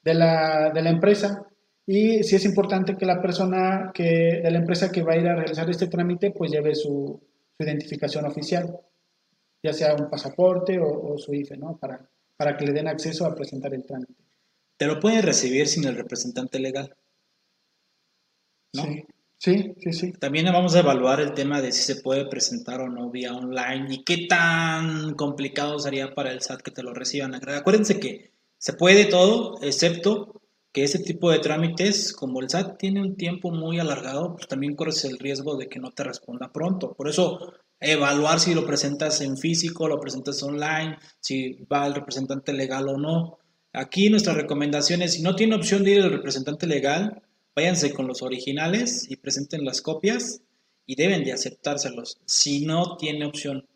de, la, de la empresa y sí es importante que la persona que, de la empresa que va a ir a realizar este trámite pues lleve su, su identificación oficial, ya sea un pasaporte o, o su IFE, ¿no? Para, para que le den acceso a presentar el trámite. Te lo pueden recibir sin el representante legal. ¿no? Sí, sí, sí, sí. También vamos a evaluar el tema de si se puede presentar o no vía online y qué tan complicado sería para el SAT que te lo reciban. Acuérdense que se puede todo, excepto que ese tipo de trámites, como el SAT tiene un tiempo muy alargado, pues también corres el riesgo de que no te responda pronto. Por eso, evaluar si lo presentas en físico, lo presentas online, si va el representante legal o no. Aquí nuestra recomendación es, si no tiene opción de ir el representante legal, váyanse con los originales y presenten las copias y deben de aceptárselos. Si no tiene opción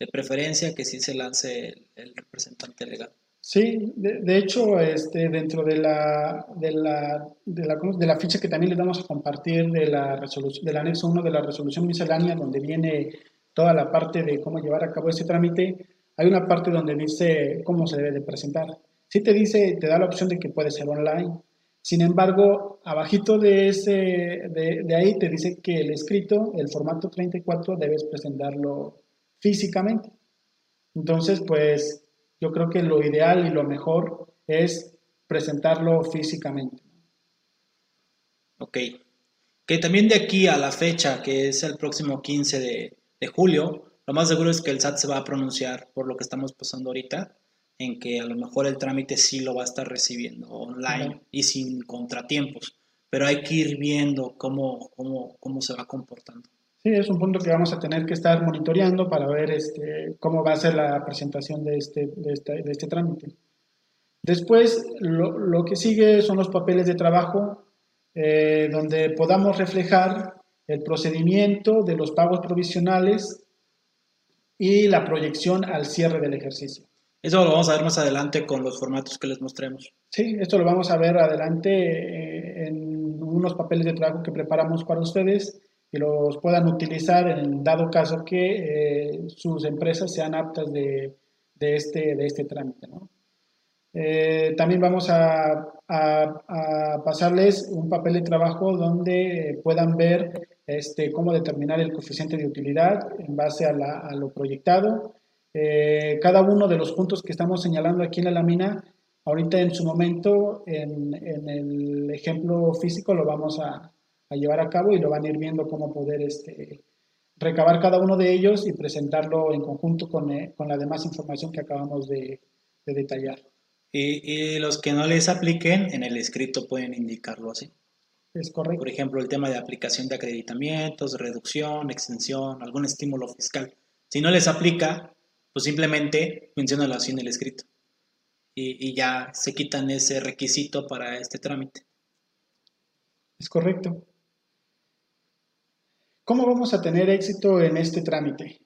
de preferencia, que sí se lance el, representante legal. Sí, de, de, hecho, este, dentro de la, de, la, de, la, de la ficha que también les vamos a compartir de la resolución, del anexo 1 de la resolución miscelánea, donde viene toda la parte de cómo llevar a cabo ese trámite, hay una parte donde dice cómo se debe de presentar. Sí te dice, te da la opción de que puede ser online. Sin embargo, abajito de, ese, de, de ahí te dice que el escrito, el formato 34, debes presentarlo físicamente. Entonces, pues yo creo que lo ideal y lo mejor es presentarlo físicamente. Ok. Que también de aquí a la fecha, que es el próximo 15 de, de julio, lo más seguro es que el SAT se va a pronunciar por lo que estamos pasando ahorita, en que a lo mejor el trámite sí lo va a estar recibiendo online uh -huh. y sin contratiempos, pero hay que ir viendo cómo, cómo, cómo se va comportando. Sí, es un punto que vamos a tener que estar monitoreando para ver este, cómo va a ser la presentación de este, de este, de este trámite. Después, lo, lo, que sigue son los papeles de trabajo, eh, donde podamos reflejar el procedimiento de los pagos provisionales y la proyección al cierre del ejercicio. Eso lo vamos a ver más adelante con los formatos que les mostremos. Sí, esto lo vamos a ver adelante eh, en unos papeles de trabajo que preparamos para ustedes y los puedan utilizar en dado caso que eh, sus empresas sean aptas de, de, este, de este trámite. ¿no? Eh, también vamos a, a, a, pasarles un papel de trabajo donde puedan ver este, cómo determinar el coeficiente de utilidad en base a, lo proyectado. Eh, cada uno de los puntos que estamos señalando aquí en la lámina, ahorita en su momento, en, el ejemplo físico, lo vamos a, llevar a cabo y lo van a ir viendo cómo poder este, recabar cada uno de ellos y presentarlo en conjunto con, eh, la demás información que acabamos de, de detallar. Y, los que no les apliquen, en el escrito pueden indicarlo así. Es correcto. Por ejemplo, el tema de aplicación de acreditamientos, reducción, extensión, algún estímulo fiscal. Si no les aplica, pues simplemente menciónalo así en el escrito. Y, y ya se quitan ese requisito para este trámite. Es correcto. ¿Cómo vamos a tener éxito en este trámite?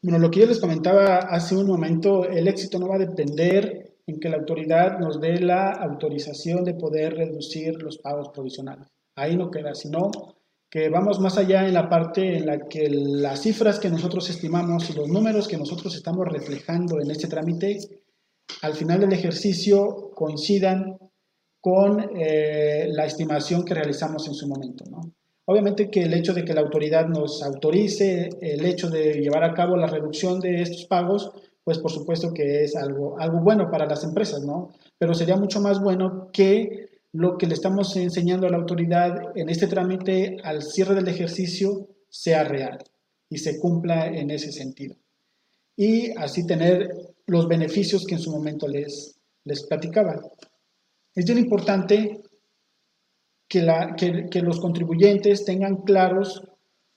Bueno, lo que yo les comentaba hace un momento, el éxito no va a depender en que la autoridad nos dé la autorización de poder reducir los pagos provisionales. Ahí no queda, sino que vamos más allá en la parte en la que las cifras que nosotros estimamos y los números que nosotros estamos reflejando en este trámite, al final del ejercicio coincidan con eh, la estimación que realizamos en su momento. ¿no? Obviamente que el hecho de que la autoridad nos autorice el hecho de llevar a cabo la reducción de estos pagos, pues por supuesto que es algo, algo bueno para las empresas, ¿no? Pero sería mucho más bueno que lo que le estamos enseñando a la autoridad en este trámite al cierre del ejercicio sea real y se cumpla en ese sentido. Y así tener los beneficios que en su momento les, les platicaba. Es bien importante que, la, que, los contribuyentes tengan claros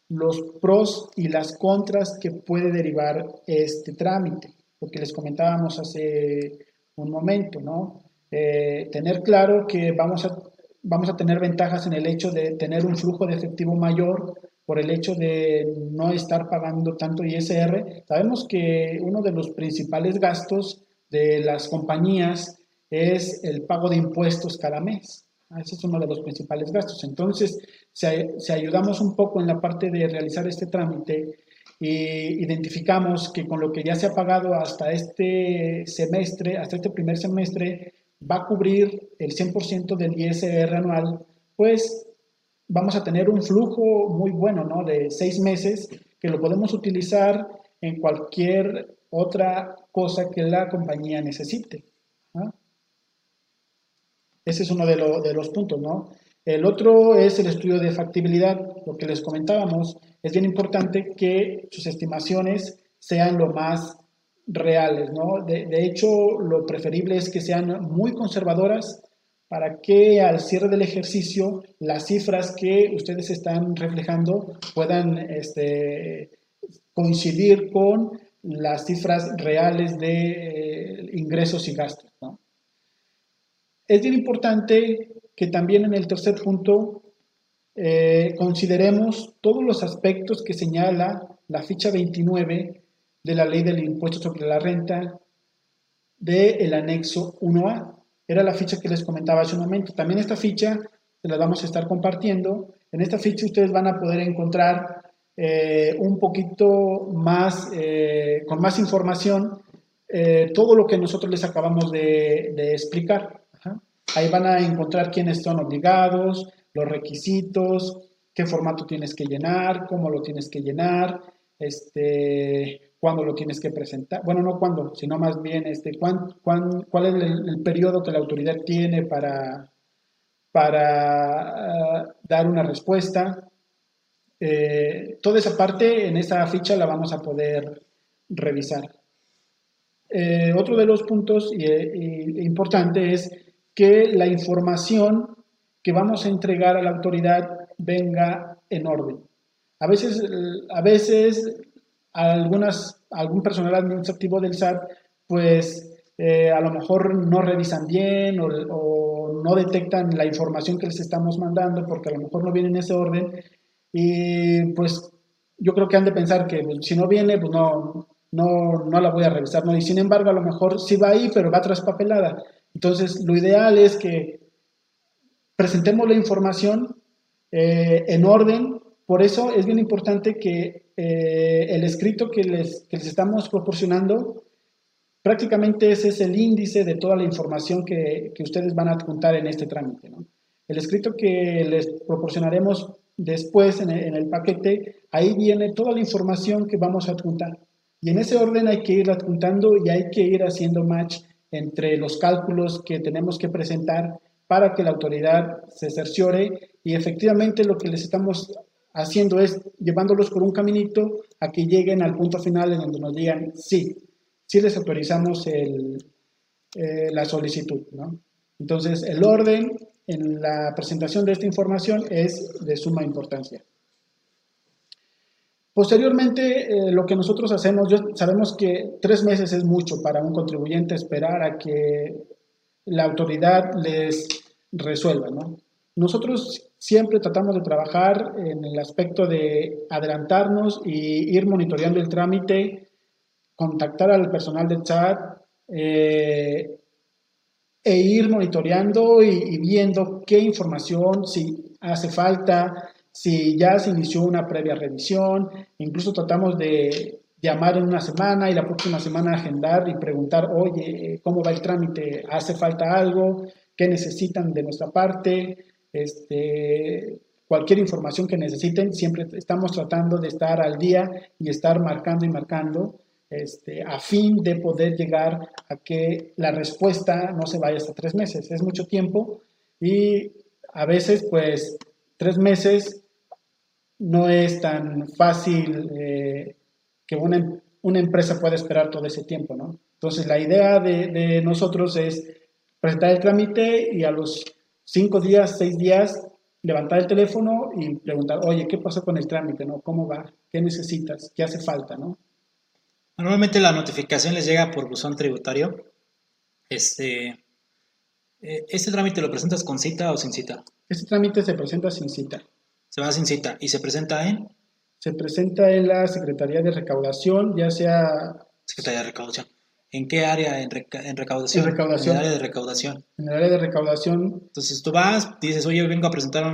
los pros y las contras que puede derivar este trámite, lo que les comentábamos hace un momento, ¿no? Eh, tener claro que vamos a, vamos a tener ventajas en el hecho de tener un flujo de efectivo mayor por el hecho de no estar pagando tanto ISR. Sabemos que uno de los principales gastos de las compañías es el pago de impuestos cada mes. Ah, ese es uno de los principales gastos. Entonces, si, ayudamos un poco en la parte de realizar este trámite y identificamos que con lo que ya se ha pagado hasta este semestre, hasta este primer semestre, va a cubrir el 100% del ISR anual, pues vamos a tener un flujo muy bueno, ¿no? De seis meses que lo podemos utilizar en cualquier otra cosa que la compañía necesite. Ese es uno de, los puntos, ¿no? El otro es el estudio de factibilidad, lo que les comentábamos. Es bien importante que sus estimaciones sean lo más reales, ¿no? De, hecho, lo preferible es que sean muy conservadoras para que al cierre del ejercicio las cifras que ustedes están reflejando puedan este, coincidir con las cifras reales de eh, ingresos y gastos. Es bien importante que también en el tercer punto eh, consideremos todos los aspectos que señala la ficha 29 de la ley del impuesto sobre la renta del anexo 1A. Era la ficha que les comentaba hace un momento. También esta ficha se la vamos a estar compartiendo. En esta ficha ustedes van a poder encontrar eh, un poquito más, eh, con más información, todo lo que nosotros les acabamos de explicar. Ahí van a encontrar quiénes son obligados, los requisitos, qué formato tienes que llenar, cómo lo tienes que llenar, este, cuándo lo tienes que presentar. Bueno, no cuándo, sino más bien este, cuán, cuál es el, periodo que la autoridad tiene para, para ah, dar una respuesta. Eh, toda esa parte en esa ficha la vamos a poder revisar. Eh, otro de los puntos importantes es que la información que vamos a entregar a la autoridad venga en orden. A veces, a veces algunas, algún personal administrativo del SAT, pues eh, a lo mejor no revisan bien o, no detectan la información que les estamos mandando porque a lo mejor no viene en ese orden y pues yo creo que han de pensar que pues, si no viene, pues no, no, no la voy a revisar, ¿no? Y sin embargo, a lo mejor sí va ahí, pero va traspapelada. Entonces, lo ideal es que presentemos la información eh, en orden. Por eso es bien importante que eh, el escrito que les, estamos proporcionando, prácticamente ese es el índice de toda la información que, ustedes van a adjuntar en este trámite. El escrito que les proporcionaremos después en el, en el, paquete, ahí viene toda la información que vamos a adjuntar. Y en ese orden hay que ir adjuntando y hay que ir haciendo match entre los cálculos que tenemos que presentar para que la autoridad se cerciore y efectivamente lo que les estamos haciendo es llevándolos por un caminito a que lleguen al punto final en donde nos digan sí, sí les autorizamos eh, la solicitud. ¿no? Entonces, el orden en la presentación de esta información es de suma importancia. Posteriormente, eh, lo que nosotros hacemos, sabemos que tres meses es mucho para un contribuyente esperar a que la autoridad les resuelva, ¿no? Nosotros siempre tratamos de trabajar en el aspecto de adelantarnos y ir monitoreando el trámite, contactar al personal del chat eh, e ir monitoreando y, viendo qué información, si hace falta, si ya se inició una previa revisión, incluso tratamos de llamar en una semana y la próxima semana agendar y preguntar, oye, ¿cómo va el trámite? ¿Hace falta algo? ¿Qué necesitan de nuestra parte? Este, cualquier información que necesiten, siempre estamos tratando de estar al día y estar marcando y marcando este, a fin de poder llegar a que la respuesta no se vaya hasta tres meses. Es mucho tiempo y a veces, pues, tres meses no es tan fácil eh, que una, una, empresa pueda esperar todo ese tiempo, ¿no? Entonces, la idea de, de nosotros es presentar el trámite y a los cinco días, seis días, levantar el teléfono y preguntar, oye, ¿qué pasó con el trámite? ¿no? ¿Cómo va? ¿Qué necesitas? ¿Qué hace falta? ¿no? Normalmente la notificación les llega por buzón tributario. Este, eh, ¿Este trámite lo presentas con cita o sin cita? Este trámite se presenta sin cita. Se va sin cita. ¿Y se presenta en? Se presenta en la Secretaría de Recaudación, ya sea... Secretaría de Recaudación. ¿En qué área? En, recaudación. En recaudación. En el área de recaudación. En el área de recaudación. Entonces tú vas, dices, oye, vengo a presentar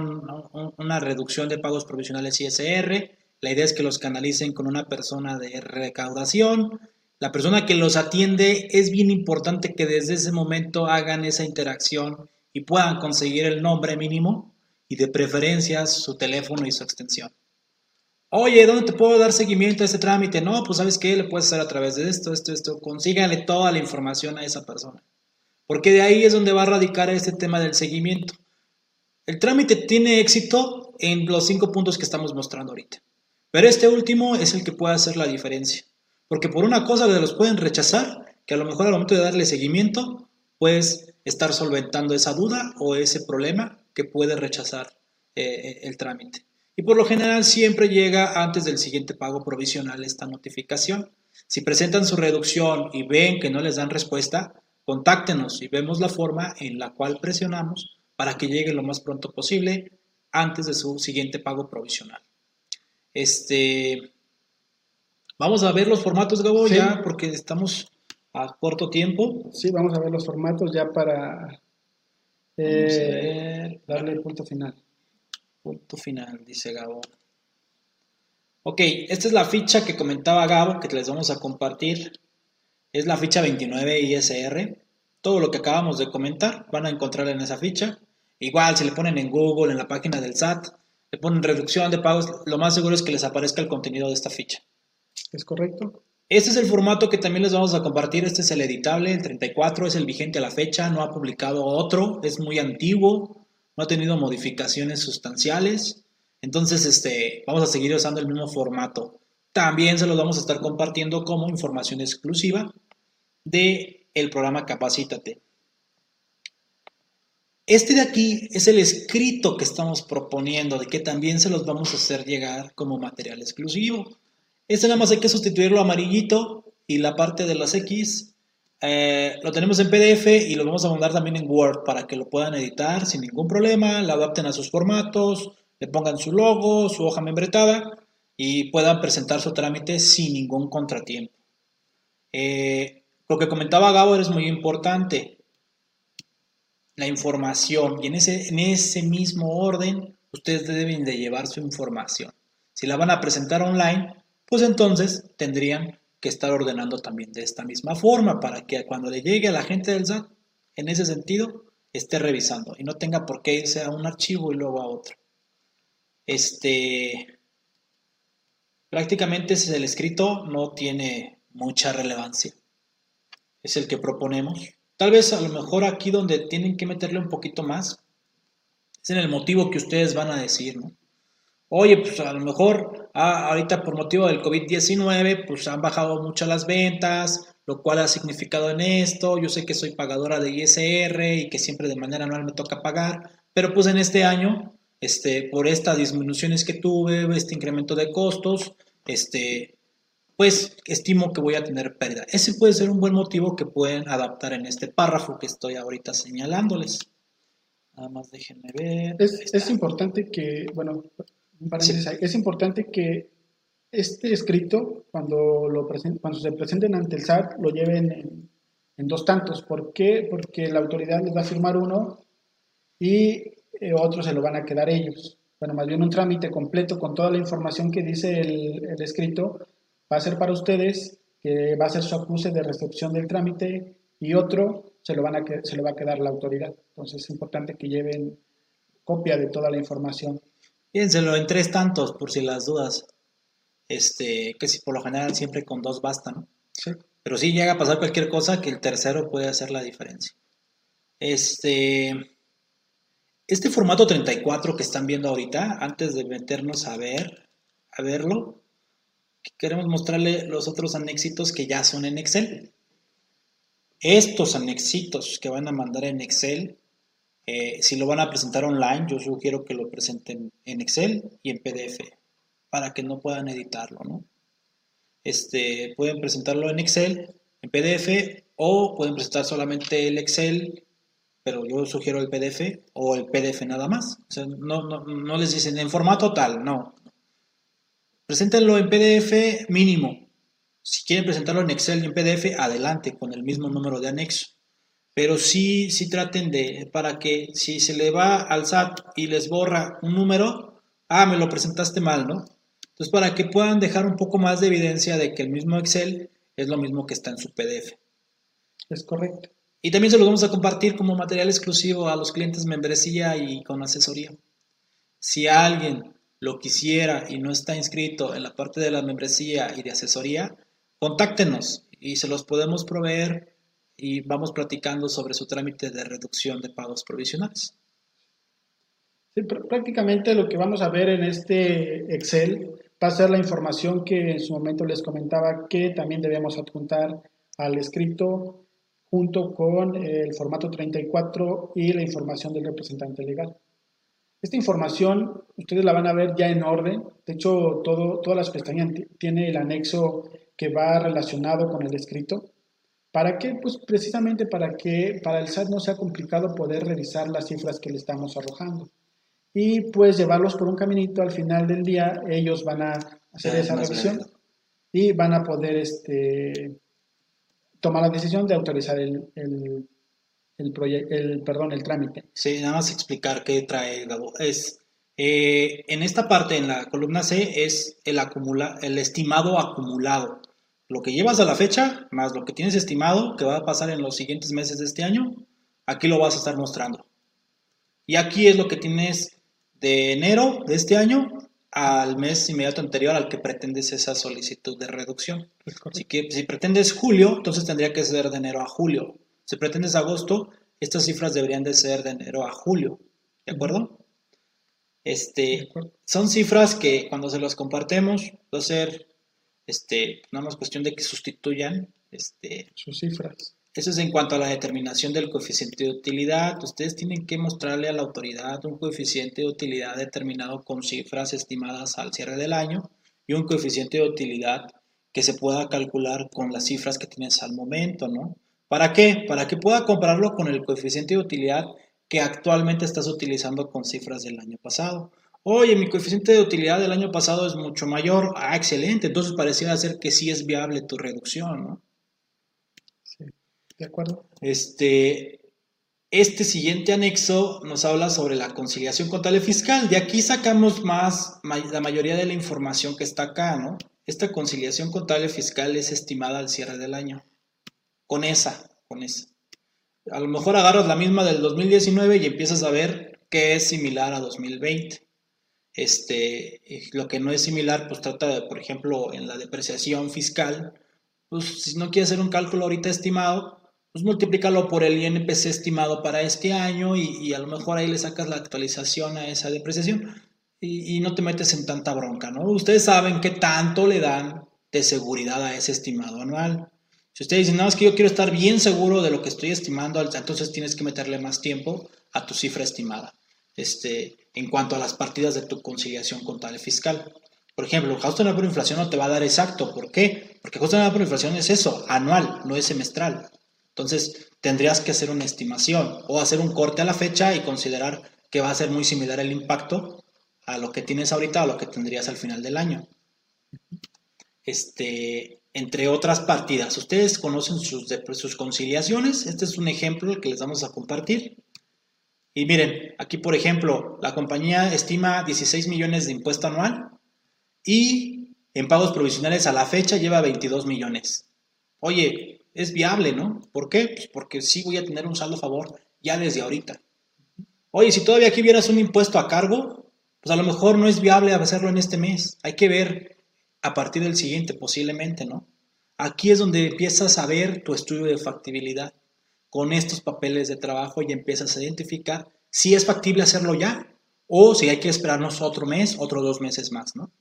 una reducción de pagos provisionales ISR. La idea es que los canalicen con una persona de recaudación. La persona que los atiende es bien importante que desde ese momento hagan esa interacción y puedan conseguir el nombre mínimo y de preferencia su teléfono y su extensión. Oye, ¿dónde te puedo dar seguimiento a ese trámite? No, pues sabes qué, le puedes hacer a través de esto, esto, esto. Consíganle toda la información a esa persona. Porque de ahí es donde va a radicar este tema del seguimiento. El trámite tiene éxito en los cinco puntos que estamos mostrando ahorita. Pero este último es el que puede hacer la diferencia. Porque por una cosa que los pueden rechazar, que a lo mejor al momento de darle seguimiento, puedes estar solventando esa duda o ese problema que puede rechazar eh, eh, el trámite. Y por lo general siempre llega antes del siguiente pago provisional esta notificación. Si presentan su reducción y ven que no les dan respuesta, contáctenos y vemos la forma en la cual presionamos para que llegue lo más pronto posible antes de su siguiente pago provisional. Este, vamos a ver los formatos, Gabo, ya porque estamos a corto tiempo. Sí, vamos a ver los formatos ya para eh, darle el punto final. Punto final, dice Gabo. Ok, esta es la ficha que comentaba Gabo, que les vamos a compartir. Es la ficha 29 ISR. Todo lo que acabamos de comentar van a encontrar en esa ficha. Igual, si le ponen en Google, en la página del SAT, le ponen reducción de pagos, lo más seguro es que les aparezca el contenido de esta ficha. ¿Es correcto? Este es el formato que también les vamos a compartir. Este es el editable, el 34 es el vigente a la fecha, no ha publicado otro, es muy antiguo no ha tenido modificaciones sustanciales. Entonces, este, vamos a seguir usando el mismo formato. También se los vamos a estar compartiendo como información exclusiva de programa Capacítate. Este de aquí es el escrito que estamos proponiendo, de que también se los vamos a hacer llegar como material exclusivo. Este nada más hay que sustituirlo amarillito y la parte de las X eh, lo tenemos en PDF y lo vamos a mandar también en Word para que lo puedan editar sin ningún problema, lo adapten a sus formatos, le pongan su logo, su hoja membretada y puedan presentar su trámite sin ningún contratiempo. Eh, lo que comentaba Gabo es muy importante, la información y en ese, en ese mismo orden ustedes deben de llevar su información. Si la van a presentar online, pues entonces tendrían que estar ordenando también de esta misma forma para que cuando le llegue a la gente del SAT, en ese sentido, esté revisando y no tenga por qué irse a un archivo y luego a otro. Este, prácticamente es el escrito, no tiene mucha relevancia. Es el que proponemos. Tal vez a lo mejor aquí donde tienen que meterle un poquito más es en el motivo que ustedes van a decir, ¿no? Oye, pues a lo mejor ah, ahorita por motivo del COVID-19, pues han bajado mucho las ventas, lo cual ha significado en esto. Yo sé que soy pagadora de ISR y que siempre de manera anual me toca pagar, pero pues en este año, este, por estas disminuciones que tuve, este incremento de costos, este, pues estimo que voy a tener pérdida. Ese puede ser un buen motivo que pueden adaptar en este párrafo que estoy ahorita señalándoles. Nada más déjenme ver. Es, importante que, bueno, es importante que este escrito, cuando, lo cuando se presenten ante el SAT, lo lleven en, dos tantos. ¿Por qué? Porque la autoridad les va a firmar uno y eh, otro se lo van a quedar ellos. Bueno, más bien un trámite completo con toda la información que dice el, el escrito va a ser para ustedes, que va a ser su acuse de recepción del trámite y otro se lo, van a, se lo va a quedar la autoridad. Entonces es importante que lleven copia de toda la información. Piénselo en tres tantos, por si las dudas. Este, que si por lo general siempre con dos basta, ¿no? Sí. Pero si llega a pasar cualquier cosa, que el tercero puede hacer la diferencia. Este, este formato 34 que están viendo ahorita, antes de meternos a ver, a verlo, queremos mostrarle los otros anexitos que ya son en Excel. Estos anexitos que van a mandar en Excel, eh, si lo van a presentar online, yo sugiero que lo presenten en Excel y en PDF para que no puedan editarlo, ¿no? Este, pueden presentarlo en Excel, en PDF o pueden presentar solamente el Excel, pero yo sugiero el PDF o el PDF nada más. No, no, no les dicen en formato tal, no, Preséntenlo en PDF mínimo. Si quieren presentarlo en Excel y en PDF, adelante con el mismo número de anexo. Pero sí, sí traten de, para que si se le va al SAT y les borra un número, ah, me lo presentaste mal, ¿no? Entonces, para que puedan dejar un poco más de evidencia de que el mismo Excel es lo mismo que está en su PDF. Es correcto. Y también se los vamos a compartir como material exclusivo a los clientes membresía y con asesoría. Si alguien lo quisiera y no está inscrito en la parte de la membresía y de asesoría, contáctenos y se los podemos proveer y vamos platicando sobre su trámite de reducción de pagos provisionales. Sí, prácticamente lo que vamos a ver en este Excel va a ser la información que en su momento les comentaba que también debemos adjuntar al escrito junto con el formato 34 y la información del representante legal. Esta información ustedes la van a ver ya en orden. De hecho, todo, todas las pestañas tiene el anexo que va relacionado con el escrito. ¿Para qué? Pues precisamente para que para el SAT no sea complicado poder revisar las cifras que le estamos arrojando. Y pues llevarlos por un caminito al final del día, ellos van a hacer esa revisión y van a poder este, tomar la decisión de autorizar el, el el, el, perdón, el trámite. Sí, nada más explicar qué trae Gabo. Es, eh, en esta parte, en la columna C, es el, acumula, el estimado acumulado. Lo que llevas a la fecha, más lo que tienes estimado que va a pasar en los siguientes meses de este año, aquí lo vas a estar mostrando. Y aquí es lo que tienes de enero de este año al mes inmediato anterior al que pretendes esa solicitud de reducción. Así que si pretendes julio, entonces tendría que ser de enero a julio. Si pretendes agosto, estas cifras deberían de ser de enero a julio, ¿de acuerdo? Este, son cifras que cuando se las compartemos va a ser este, nada más cuestión de que sustituyan este, sus cifras. Eso es en cuanto a la determinación del coeficiente de utilidad. Ustedes tienen que mostrarle a la autoridad un coeficiente de utilidad determinado con cifras estimadas al cierre del año y un coeficiente de utilidad que se pueda calcular con las cifras que tienes al momento, ¿no? ¿Para qué? Para que pueda compararlo con el coeficiente de utilidad que actualmente estás utilizando con cifras del año pasado. Oye, mi coeficiente de utilidad del año pasado es mucho mayor. Ah, excelente. Entonces pareciera ser que sí es viable tu reducción, ¿no? Sí, de acuerdo. Este, este siguiente anexo nos habla sobre la conciliación contable fiscal. De aquí sacamos más, la mayoría de la información que está acá, ¿no? Esta conciliación contable fiscal es estimada al cierre del año con esa, con esa. A lo mejor agarras la misma del 2019 y empiezas a ver qué es similar a 2020. Este, lo que no es similar, pues trata de, por ejemplo, en la depreciación fiscal, pues si no quieres hacer un cálculo ahorita estimado, pues multiplícalo por el INPC estimado para este año y, a lo mejor ahí le sacas la actualización a esa depreciación y, y, no te metes en tanta bronca, ¿no? Ustedes saben qué tanto le dan de seguridad a ese estimado anual. Si ustedes dicen, no, es que yo quiero estar bien seguro de lo que estoy estimando, entonces tienes que meterle más tiempo a tu cifra estimada. este, en cuanto a las partidas de tu conciliación contable fiscal. Por ejemplo, ajuste anual por inflación no te va a dar exacto. ¿Por qué? Porque ajuste anual por inflación es eso, anual, no es semestral. Entonces, tendrías que hacer una estimación o hacer un corte a la fecha y considerar que va a ser muy similar el impacto a lo que tienes ahorita o a lo que tendrías al final del año. Este, entre otras partidas. Ustedes conocen sus, sus conciliaciones. Este es un ejemplo que les vamos a compartir. Y miren, aquí por ejemplo, la compañía estima 16 millones de impuesto anual y en pagos provisionales a la fecha lleva 22 millones. Oye, es viable, ¿no? ¿Por qué? Pues porque sí voy a tener un saldo a favor ya desde ahorita. Oye, si todavía aquí vieras un impuesto a cargo, pues a lo mejor no es viable hacerlo en este mes. Hay que ver a partir del siguiente, posiblemente, ¿no? Aquí es donde empiezas a ver tu estudio de factibilidad con estos papeles de trabajo y empiezas a identificar si es factible hacerlo ya o si hay que esperarnos otro mes, otros dos meses más, ¿no?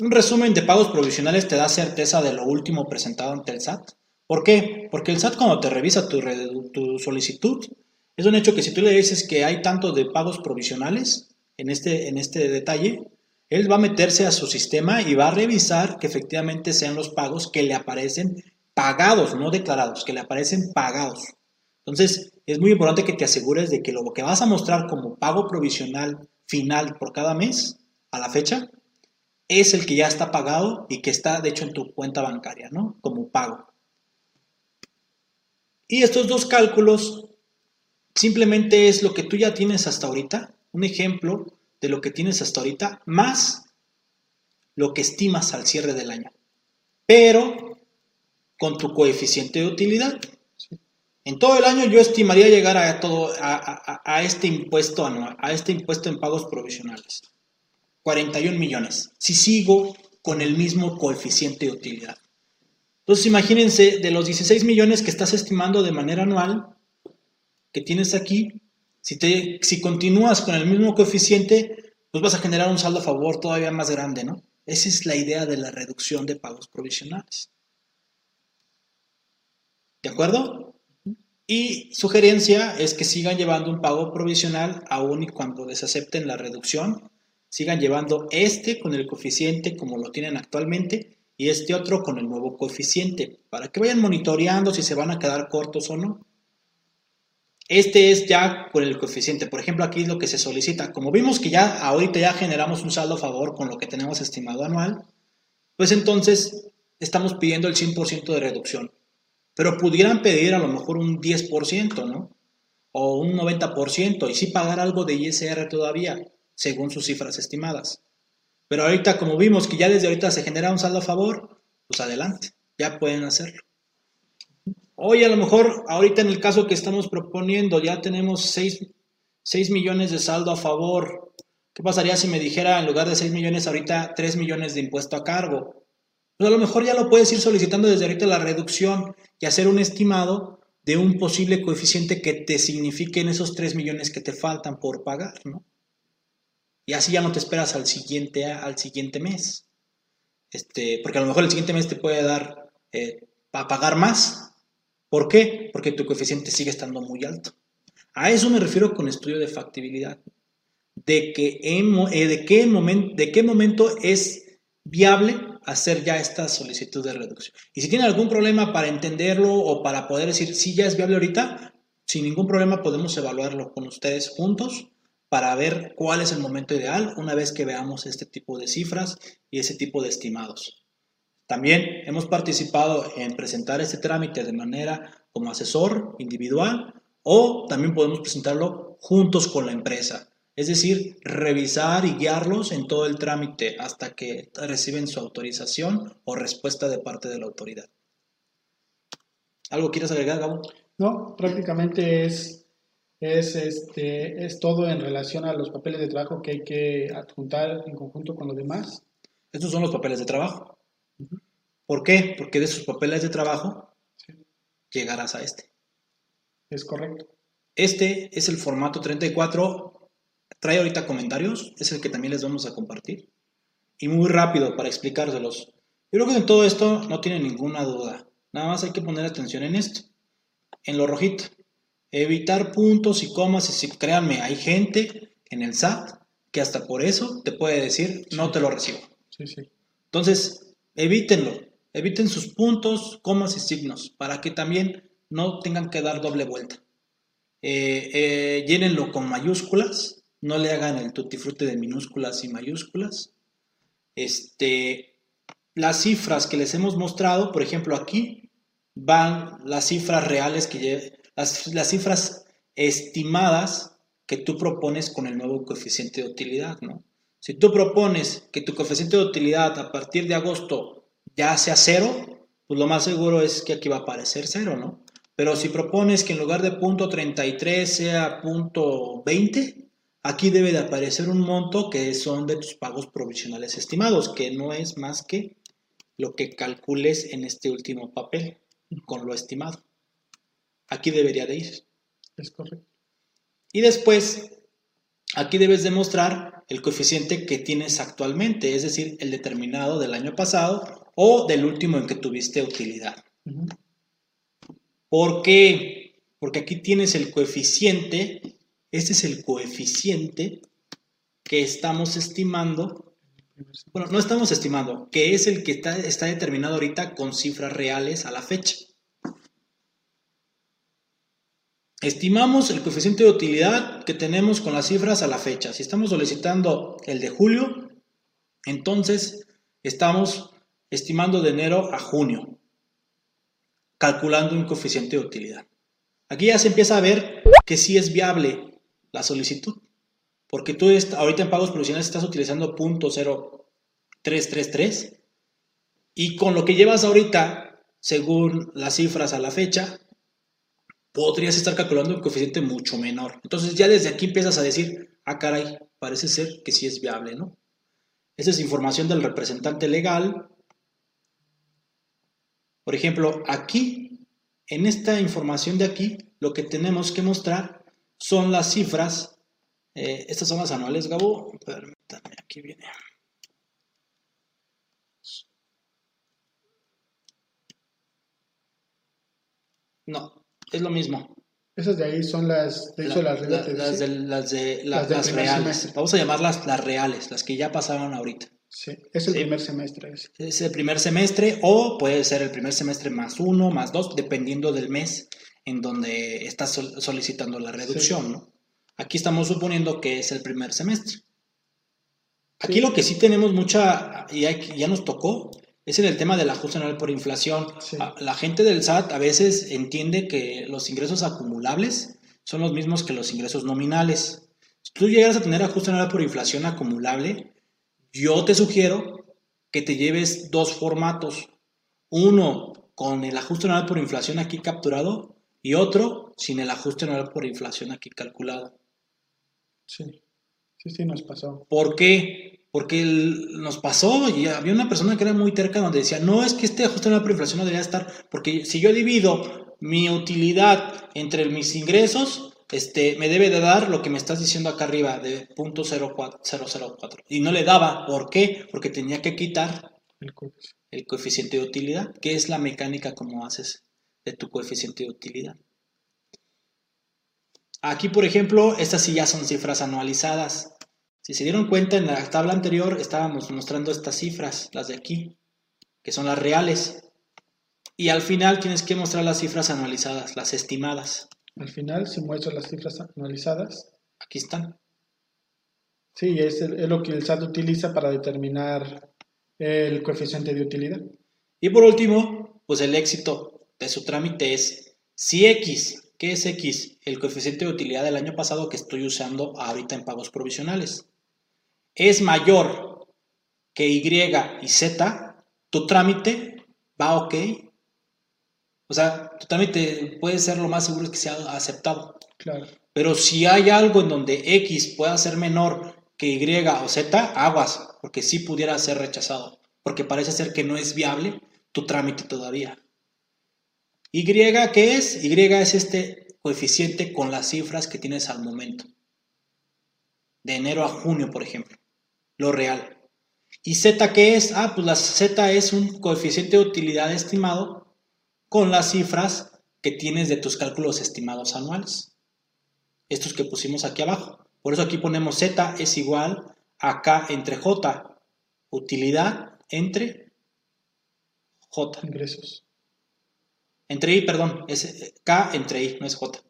Un resumen de pagos provisionales te da certeza de lo último presentado ante el SAT. ¿Por qué? Porque el SAT cuando te revisa tu, tu solicitud, es un hecho que si tú le dices que hay tanto de pagos provisionales en este, en este detalle, él va a meterse a su sistema y va a revisar que efectivamente sean los pagos que le aparecen pagados, no declarados, que le aparecen pagados. Entonces, es muy importante que te asegures de que lo que vas a mostrar como pago provisional final por cada mes a la fecha es el que ya está pagado y que está, de hecho, en tu cuenta bancaria, ¿no? Como pago. Y estos dos cálculos simplemente es lo que tú ya tienes hasta ahorita, un ejemplo de lo que tienes hasta ahorita, más lo que estimas al cierre del año. Pero con tu coeficiente de utilidad. En todo el año yo estimaría llegar a, todo, a, este impuesto anual, a este impuesto en pagos provisionales. 41 millones. Si sigo con el mismo coeficiente de utilidad. Entonces imagínense, de los 16 millones que estás estimando de manera anual, que tienes aquí, si, te, si continúas con el mismo coeficiente, pues vas a generar un saldo a favor todavía más grande, ¿no? Esa es la idea de la reducción de pagos provisionales. ¿De acuerdo? Y sugerencia es que sigan llevando un pago provisional aún y cuando desacepten la reducción. Sigan llevando este con el coeficiente como lo tienen actualmente y este otro con el nuevo coeficiente para que vayan monitoreando si se van a quedar cortos o no. Este es ya con el coeficiente. Por ejemplo, aquí es lo que se solicita. Como vimos que ya ahorita ya generamos un saldo a favor con lo que tenemos estimado anual, pues entonces estamos pidiendo el 100% de reducción pero pudieran pedir a lo mejor un 10%, ¿no? O un 90% y sí pagar algo de ISR todavía, según sus cifras estimadas. Pero ahorita, como vimos que ya desde ahorita se genera un saldo a favor, pues adelante, ya pueden hacerlo. Hoy a lo mejor, ahorita en el caso que estamos proponiendo, ya tenemos 6, 6 millones de saldo a favor. ¿Qué pasaría si me dijera en lugar de 6 millones ahorita 3 millones de impuesto a cargo? Pues a lo mejor ya lo puedes ir solicitando desde ahorita la reducción y hacer un estimado de un posible coeficiente que te signifique en esos 3 millones que te faltan por pagar, ¿no? Y así ya no te esperas al siguiente, al siguiente mes. Este, porque a lo mejor el siguiente mes te puede dar eh, a pagar más. ¿Por qué? Porque tu coeficiente sigue estando muy alto. A eso me refiero con estudio de factibilidad. De, que eh, de, qué, de qué momento es viable hacer ya esta solicitud de reducción. Y si tiene algún problema para entenderlo o para poder decir si ya es viable ahorita, sin ningún problema podemos evaluarlo con ustedes juntos para ver cuál es el momento ideal una vez que veamos este tipo de cifras y ese tipo de estimados. También hemos participado en presentar este trámite de manera como asesor individual o también podemos presentarlo juntos con la empresa. Es decir, revisar y guiarlos en todo el trámite hasta que reciben su autorización o respuesta de parte de la autoridad. ¿Algo quieres agregar, Gabo? No, prácticamente es, es, este, es todo en relación a los papeles de trabajo que hay que adjuntar en conjunto con los demás. Estos son los papeles de trabajo. ¿Por qué? Porque de esos papeles de trabajo llegarás a este. Es correcto. Este es el formato 34 trae ahorita comentarios, es el que también les vamos a compartir. Y muy rápido para explicárselos. Yo creo que en todo esto no tiene ninguna duda. Nada más hay que poner atención en esto, en lo rojito. Evitar puntos y comas, y si, créanme, hay gente en el SAT que hasta por eso te puede decir, no te lo recibo. Sí, sí. Entonces, evítenlo, eviten sus puntos, comas y signos, para que también no tengan que dar doble vuelta. Eh, eh, llénenlo con mayúsculas, no le hagan el tutti de minúsculas y mayúsculas. Este, las cifras que les hemos mostrado, por ejemplo, aquí van las cifras reales que las, las cifras estimadas que tú propones con el nuevo coeficiente de utilidad, ¿no? Si tú propones que tu coeficiente de utilidad a partir de agosto ya sea cero, pues lo más seguro es que aquí va a aparecer cero, ¿no? Pero si propones que en lugar de punto 33 sea punto 20, aquí debe de aparecer un monto que son de tus pagos provisionales estimados, que no es más que lo que calcules en este último papel con lo estimado. Aquí debería de ir. Es correcto. Y después, aquí debes demostrar el coeficiente que tienes actualmente, es decir, el determinado del año pasado o del último en que tuviste utilidad. ¿Por qué? Porque aquí tienes el coeficiente, este es el coeficiente que estamos estimando bueno, no estamos estimando, que es el que está, está determinado ahorita con cifras reales a la fecha. Estimamos el coeficiente de utilidad que tenemos con las cifras a la fecha. Si estamos solicitando el de julio, entonces estamos estimando de enero a junio, calculando un coeficiente de utilidad. Aquí ya se empieza a ver que sí es viable la solicitud. Porque tú ahorita en pagos provisionales estás utilizando .0333 y con lo que llevas ahorita, según las cifras a la fecha, podrías estar calculando un coeficiente mucho menor. Entonces ya desde aquí empiezas a decir, ah caray, parece ser que sí es viable, ¿no? Esa es información del representante legal. Por ejemplo, aquí, en esta información de aquí, lo que tenemos que mostrar son las cifras eh, estas son las anuales, Gabo. Permítanme, aquí viene. No, es lo mismo. Esas de ahí son las, de las, las, de, las, reales. Vamos a llamarlas las reales, las que ya pasaron ahorita. Sí, es el primer semestre. Es el primer semestre o puede ser el primer semestre más uno, más dos, dependiendo del mes en donde estás solicitando la reducción, ¿no? Aquí estamos suponiendo que es el primer semestre. Aquí lo que sí tenemos mucha, y ya nos tocó, es en el tema del ajuste anual por inflación. La gente del SAT a veces entiende que los ingresos acumulables son los mismos que los ingresos nominales. Si tú llegas a tener ajuste anual por inflación acumulable, yo te sugiero que te lleves dos formatos. Uno con el ajuste anual por inflación aquí capturado y otro sin el ajuste anual por inflación aquí calculado. Sí, sí, sí, nos pasó. ¿Por qué? Porque nos pasó y había una persona que era muy terca donde decía, no, es que este ajuste de la inflación no debería estar, porque si yo divido mi utilidad entre mis ingresos, este, me debe de dar lo que me estás diciendo acá arriba, de .004. Y no le daba, ¿por qué? Porque tenía que quitar el coeficiente de utilidad, que es la mecánica como haces de tu coeficiente de utilidad. Aquí, por ejemplo, estas sí ya son cifras anualizadas. Si se dieron cuenta, en la tabla anterior estábamos mostrando estas cifras, las de aquí, que son las reales. Y al final tienes que mostrar las cifras anualizadas, las estimadas. Al final, si muestro las cifras anualizadas. Aquí están. Sí, es, es lo que el SAT utiliza para determinar el coeficiente de utilidad. Y por último, pues el éxito de su trámite es si X ¿Qué es X? El coeficiente de utilidad del año pasado que estoy usando ahorita en pagos provisionales. Es mayor que Y y Z, tu trámite va ok. O sea, tu trámite puede ser lo más seguro que sea aceptado. Claro. Pero si hay algo en donde X pueda ser menor que Y o Z, aguas, porque sí pudiera ser rechazado. Porque parece ser que no es viable tu trámite todavía. Y, ¿qué es? Y es este coeficiente con las cifras que tienes al momento. De enero a junio, por ejemplo. Lo real. ¿Y Z qué es? Ah, pues la Z es un coeficiente de utilidad estimado con las cifras que tienes de tus cálculos estimados anuales. Estos que pusimos aquí abajo. Por eso aquí ponemos Z es igual a K entre J. Utilidad entre J. Ingresos. Entre I, perdón, es K entre I, no es J.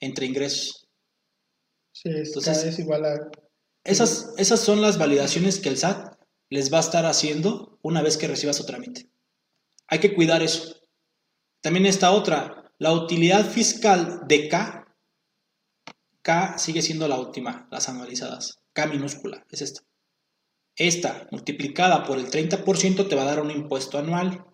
Entre ingresos. Sí, es, Entonces, K es igual a... Esas, esas son las validaciones que el SAT les va a estar haciendo una vez que reciba su trámite. Hay que cuidar eso. También está otra, la utilidad fiscal de K. K sigue siendo la última, las anualizadas. K minúscula, es esta. Esta, multiplicada por el 30%, te va a dar un impuesto anual.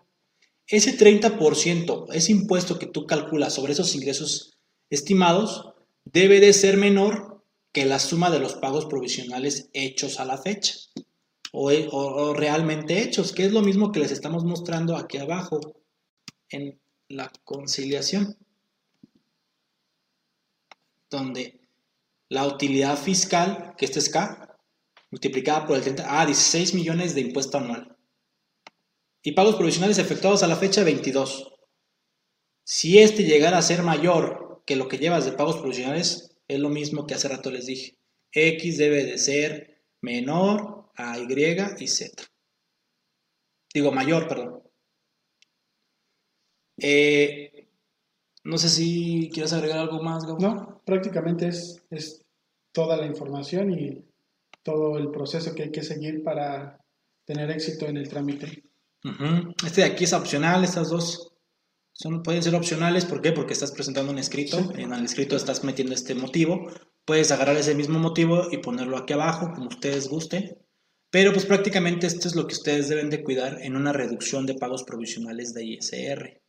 Ese 30%, ese impuesto que tú calculas sobre esos ingresos estimados, debe de ser menor que la suma de los pagos provisionales hechos a la fecha. O, o, realmente hechos, que es lo mismo que les estamos mostrando aquí abajo en la conciliación, donde la utilidad fiscal, que este es K, multiplicada por el 30, ah, 16 millones de impuesto anual. Y pagos provisionales efectuados a la fecha 22. Si este llegara a ser mayor que lo que llevas de pagos provisionales, es lo mismo que hace rato les dije. X debe de ser menor a Y y Z. Digo, mayor, perdón. Eh, no sé si quieres agregar algo más, Gabo. No, prácticamente es, es toda la información y todo el proceso que hay que seguir para tener éxito en el trámite. Este de aquí es opcional, estas dos son, pueden ser opcionales. ¿Por qué? Porque estás presentando un escrito, en el escrito estás metiendo este motivo. Puedes agarrar ese mismo motivo y ponerlo aquí abajo, como ustedes gusten. Pero pues prácticamente esto es lo que ustedes deben de cuidar en una reducción de pagos provisionales de ISR.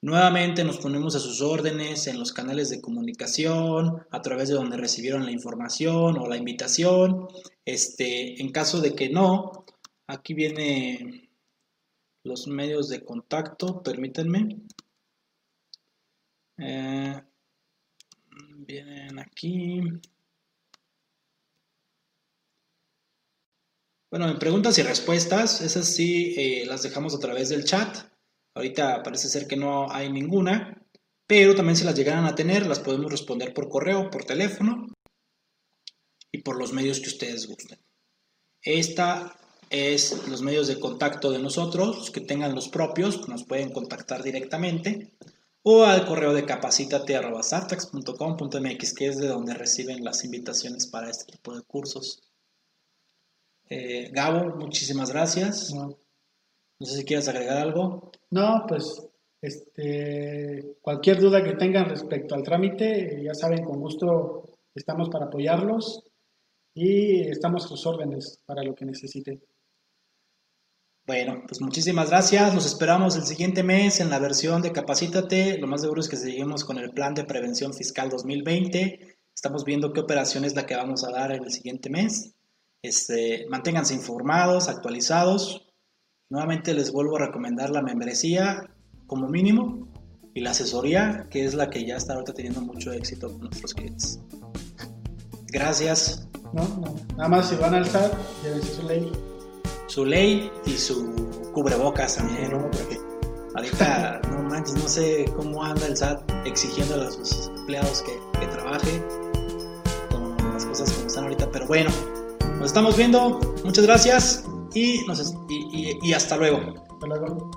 Nuevamente nos ponemos a sus órdenes en los canales de comunicación, a través de donde recibieron la información o la invitación. Este, en caso de que no, aquí viene los medios de contacto, permítanme. Eh, vienen aquí. Bueno, en preguntas y respuestas, esas sí eh, las dejamos a través del chat. Ahorita parece ser que no hay ninguna, pero también si las llegaran a tener, las podemos responder por correo, por teléfono y por los medios que ustedes gusten. Esta es los medios de contacto de nosotros, que tengan los propios, nos pueden contactar directamente o al correo de capacitate.sartax.com.mx, que es de donde reciben las invitaciones para este tipo de cursos. Eh, Gabo, muchísimas gracias. No sé si quieres agregar algo. No, pues este, cualquier duda que tengan respecto al trámite, ya saben, con gusto estamos para apoyarlos y estamos a sus órdenes para lo que necesiten. Bueno, pues muchísimas gracias. Los esperamos el siguiente mes en la versión de Capacítate. Lo más seguro es que seguimos con el plan de prevención fiscal 2020. Estamos viendo qué operación es la que vamos a dar en el siguiente mes. Este, manténganse informados, actualizados. Nuevamente les vuelvo a recomendar la membresía como mínimo y la asesoría, que es la que ya está ahorita teniendo mucho éxito con nuestros clientes. Gracias. No, no. Nada más si van al SAT, llévense su ley. Su ley y su cubrebocas también, ¿no? Porque ahorita, no manches, no sé cómo anda el SAT exigiendo a sus empleados que, que trabaje con las cosas como están ahorita. Pero bueno, nos estamos viendo. Muchas gracias y, nos, y, y, hasta luego. Hasta luego.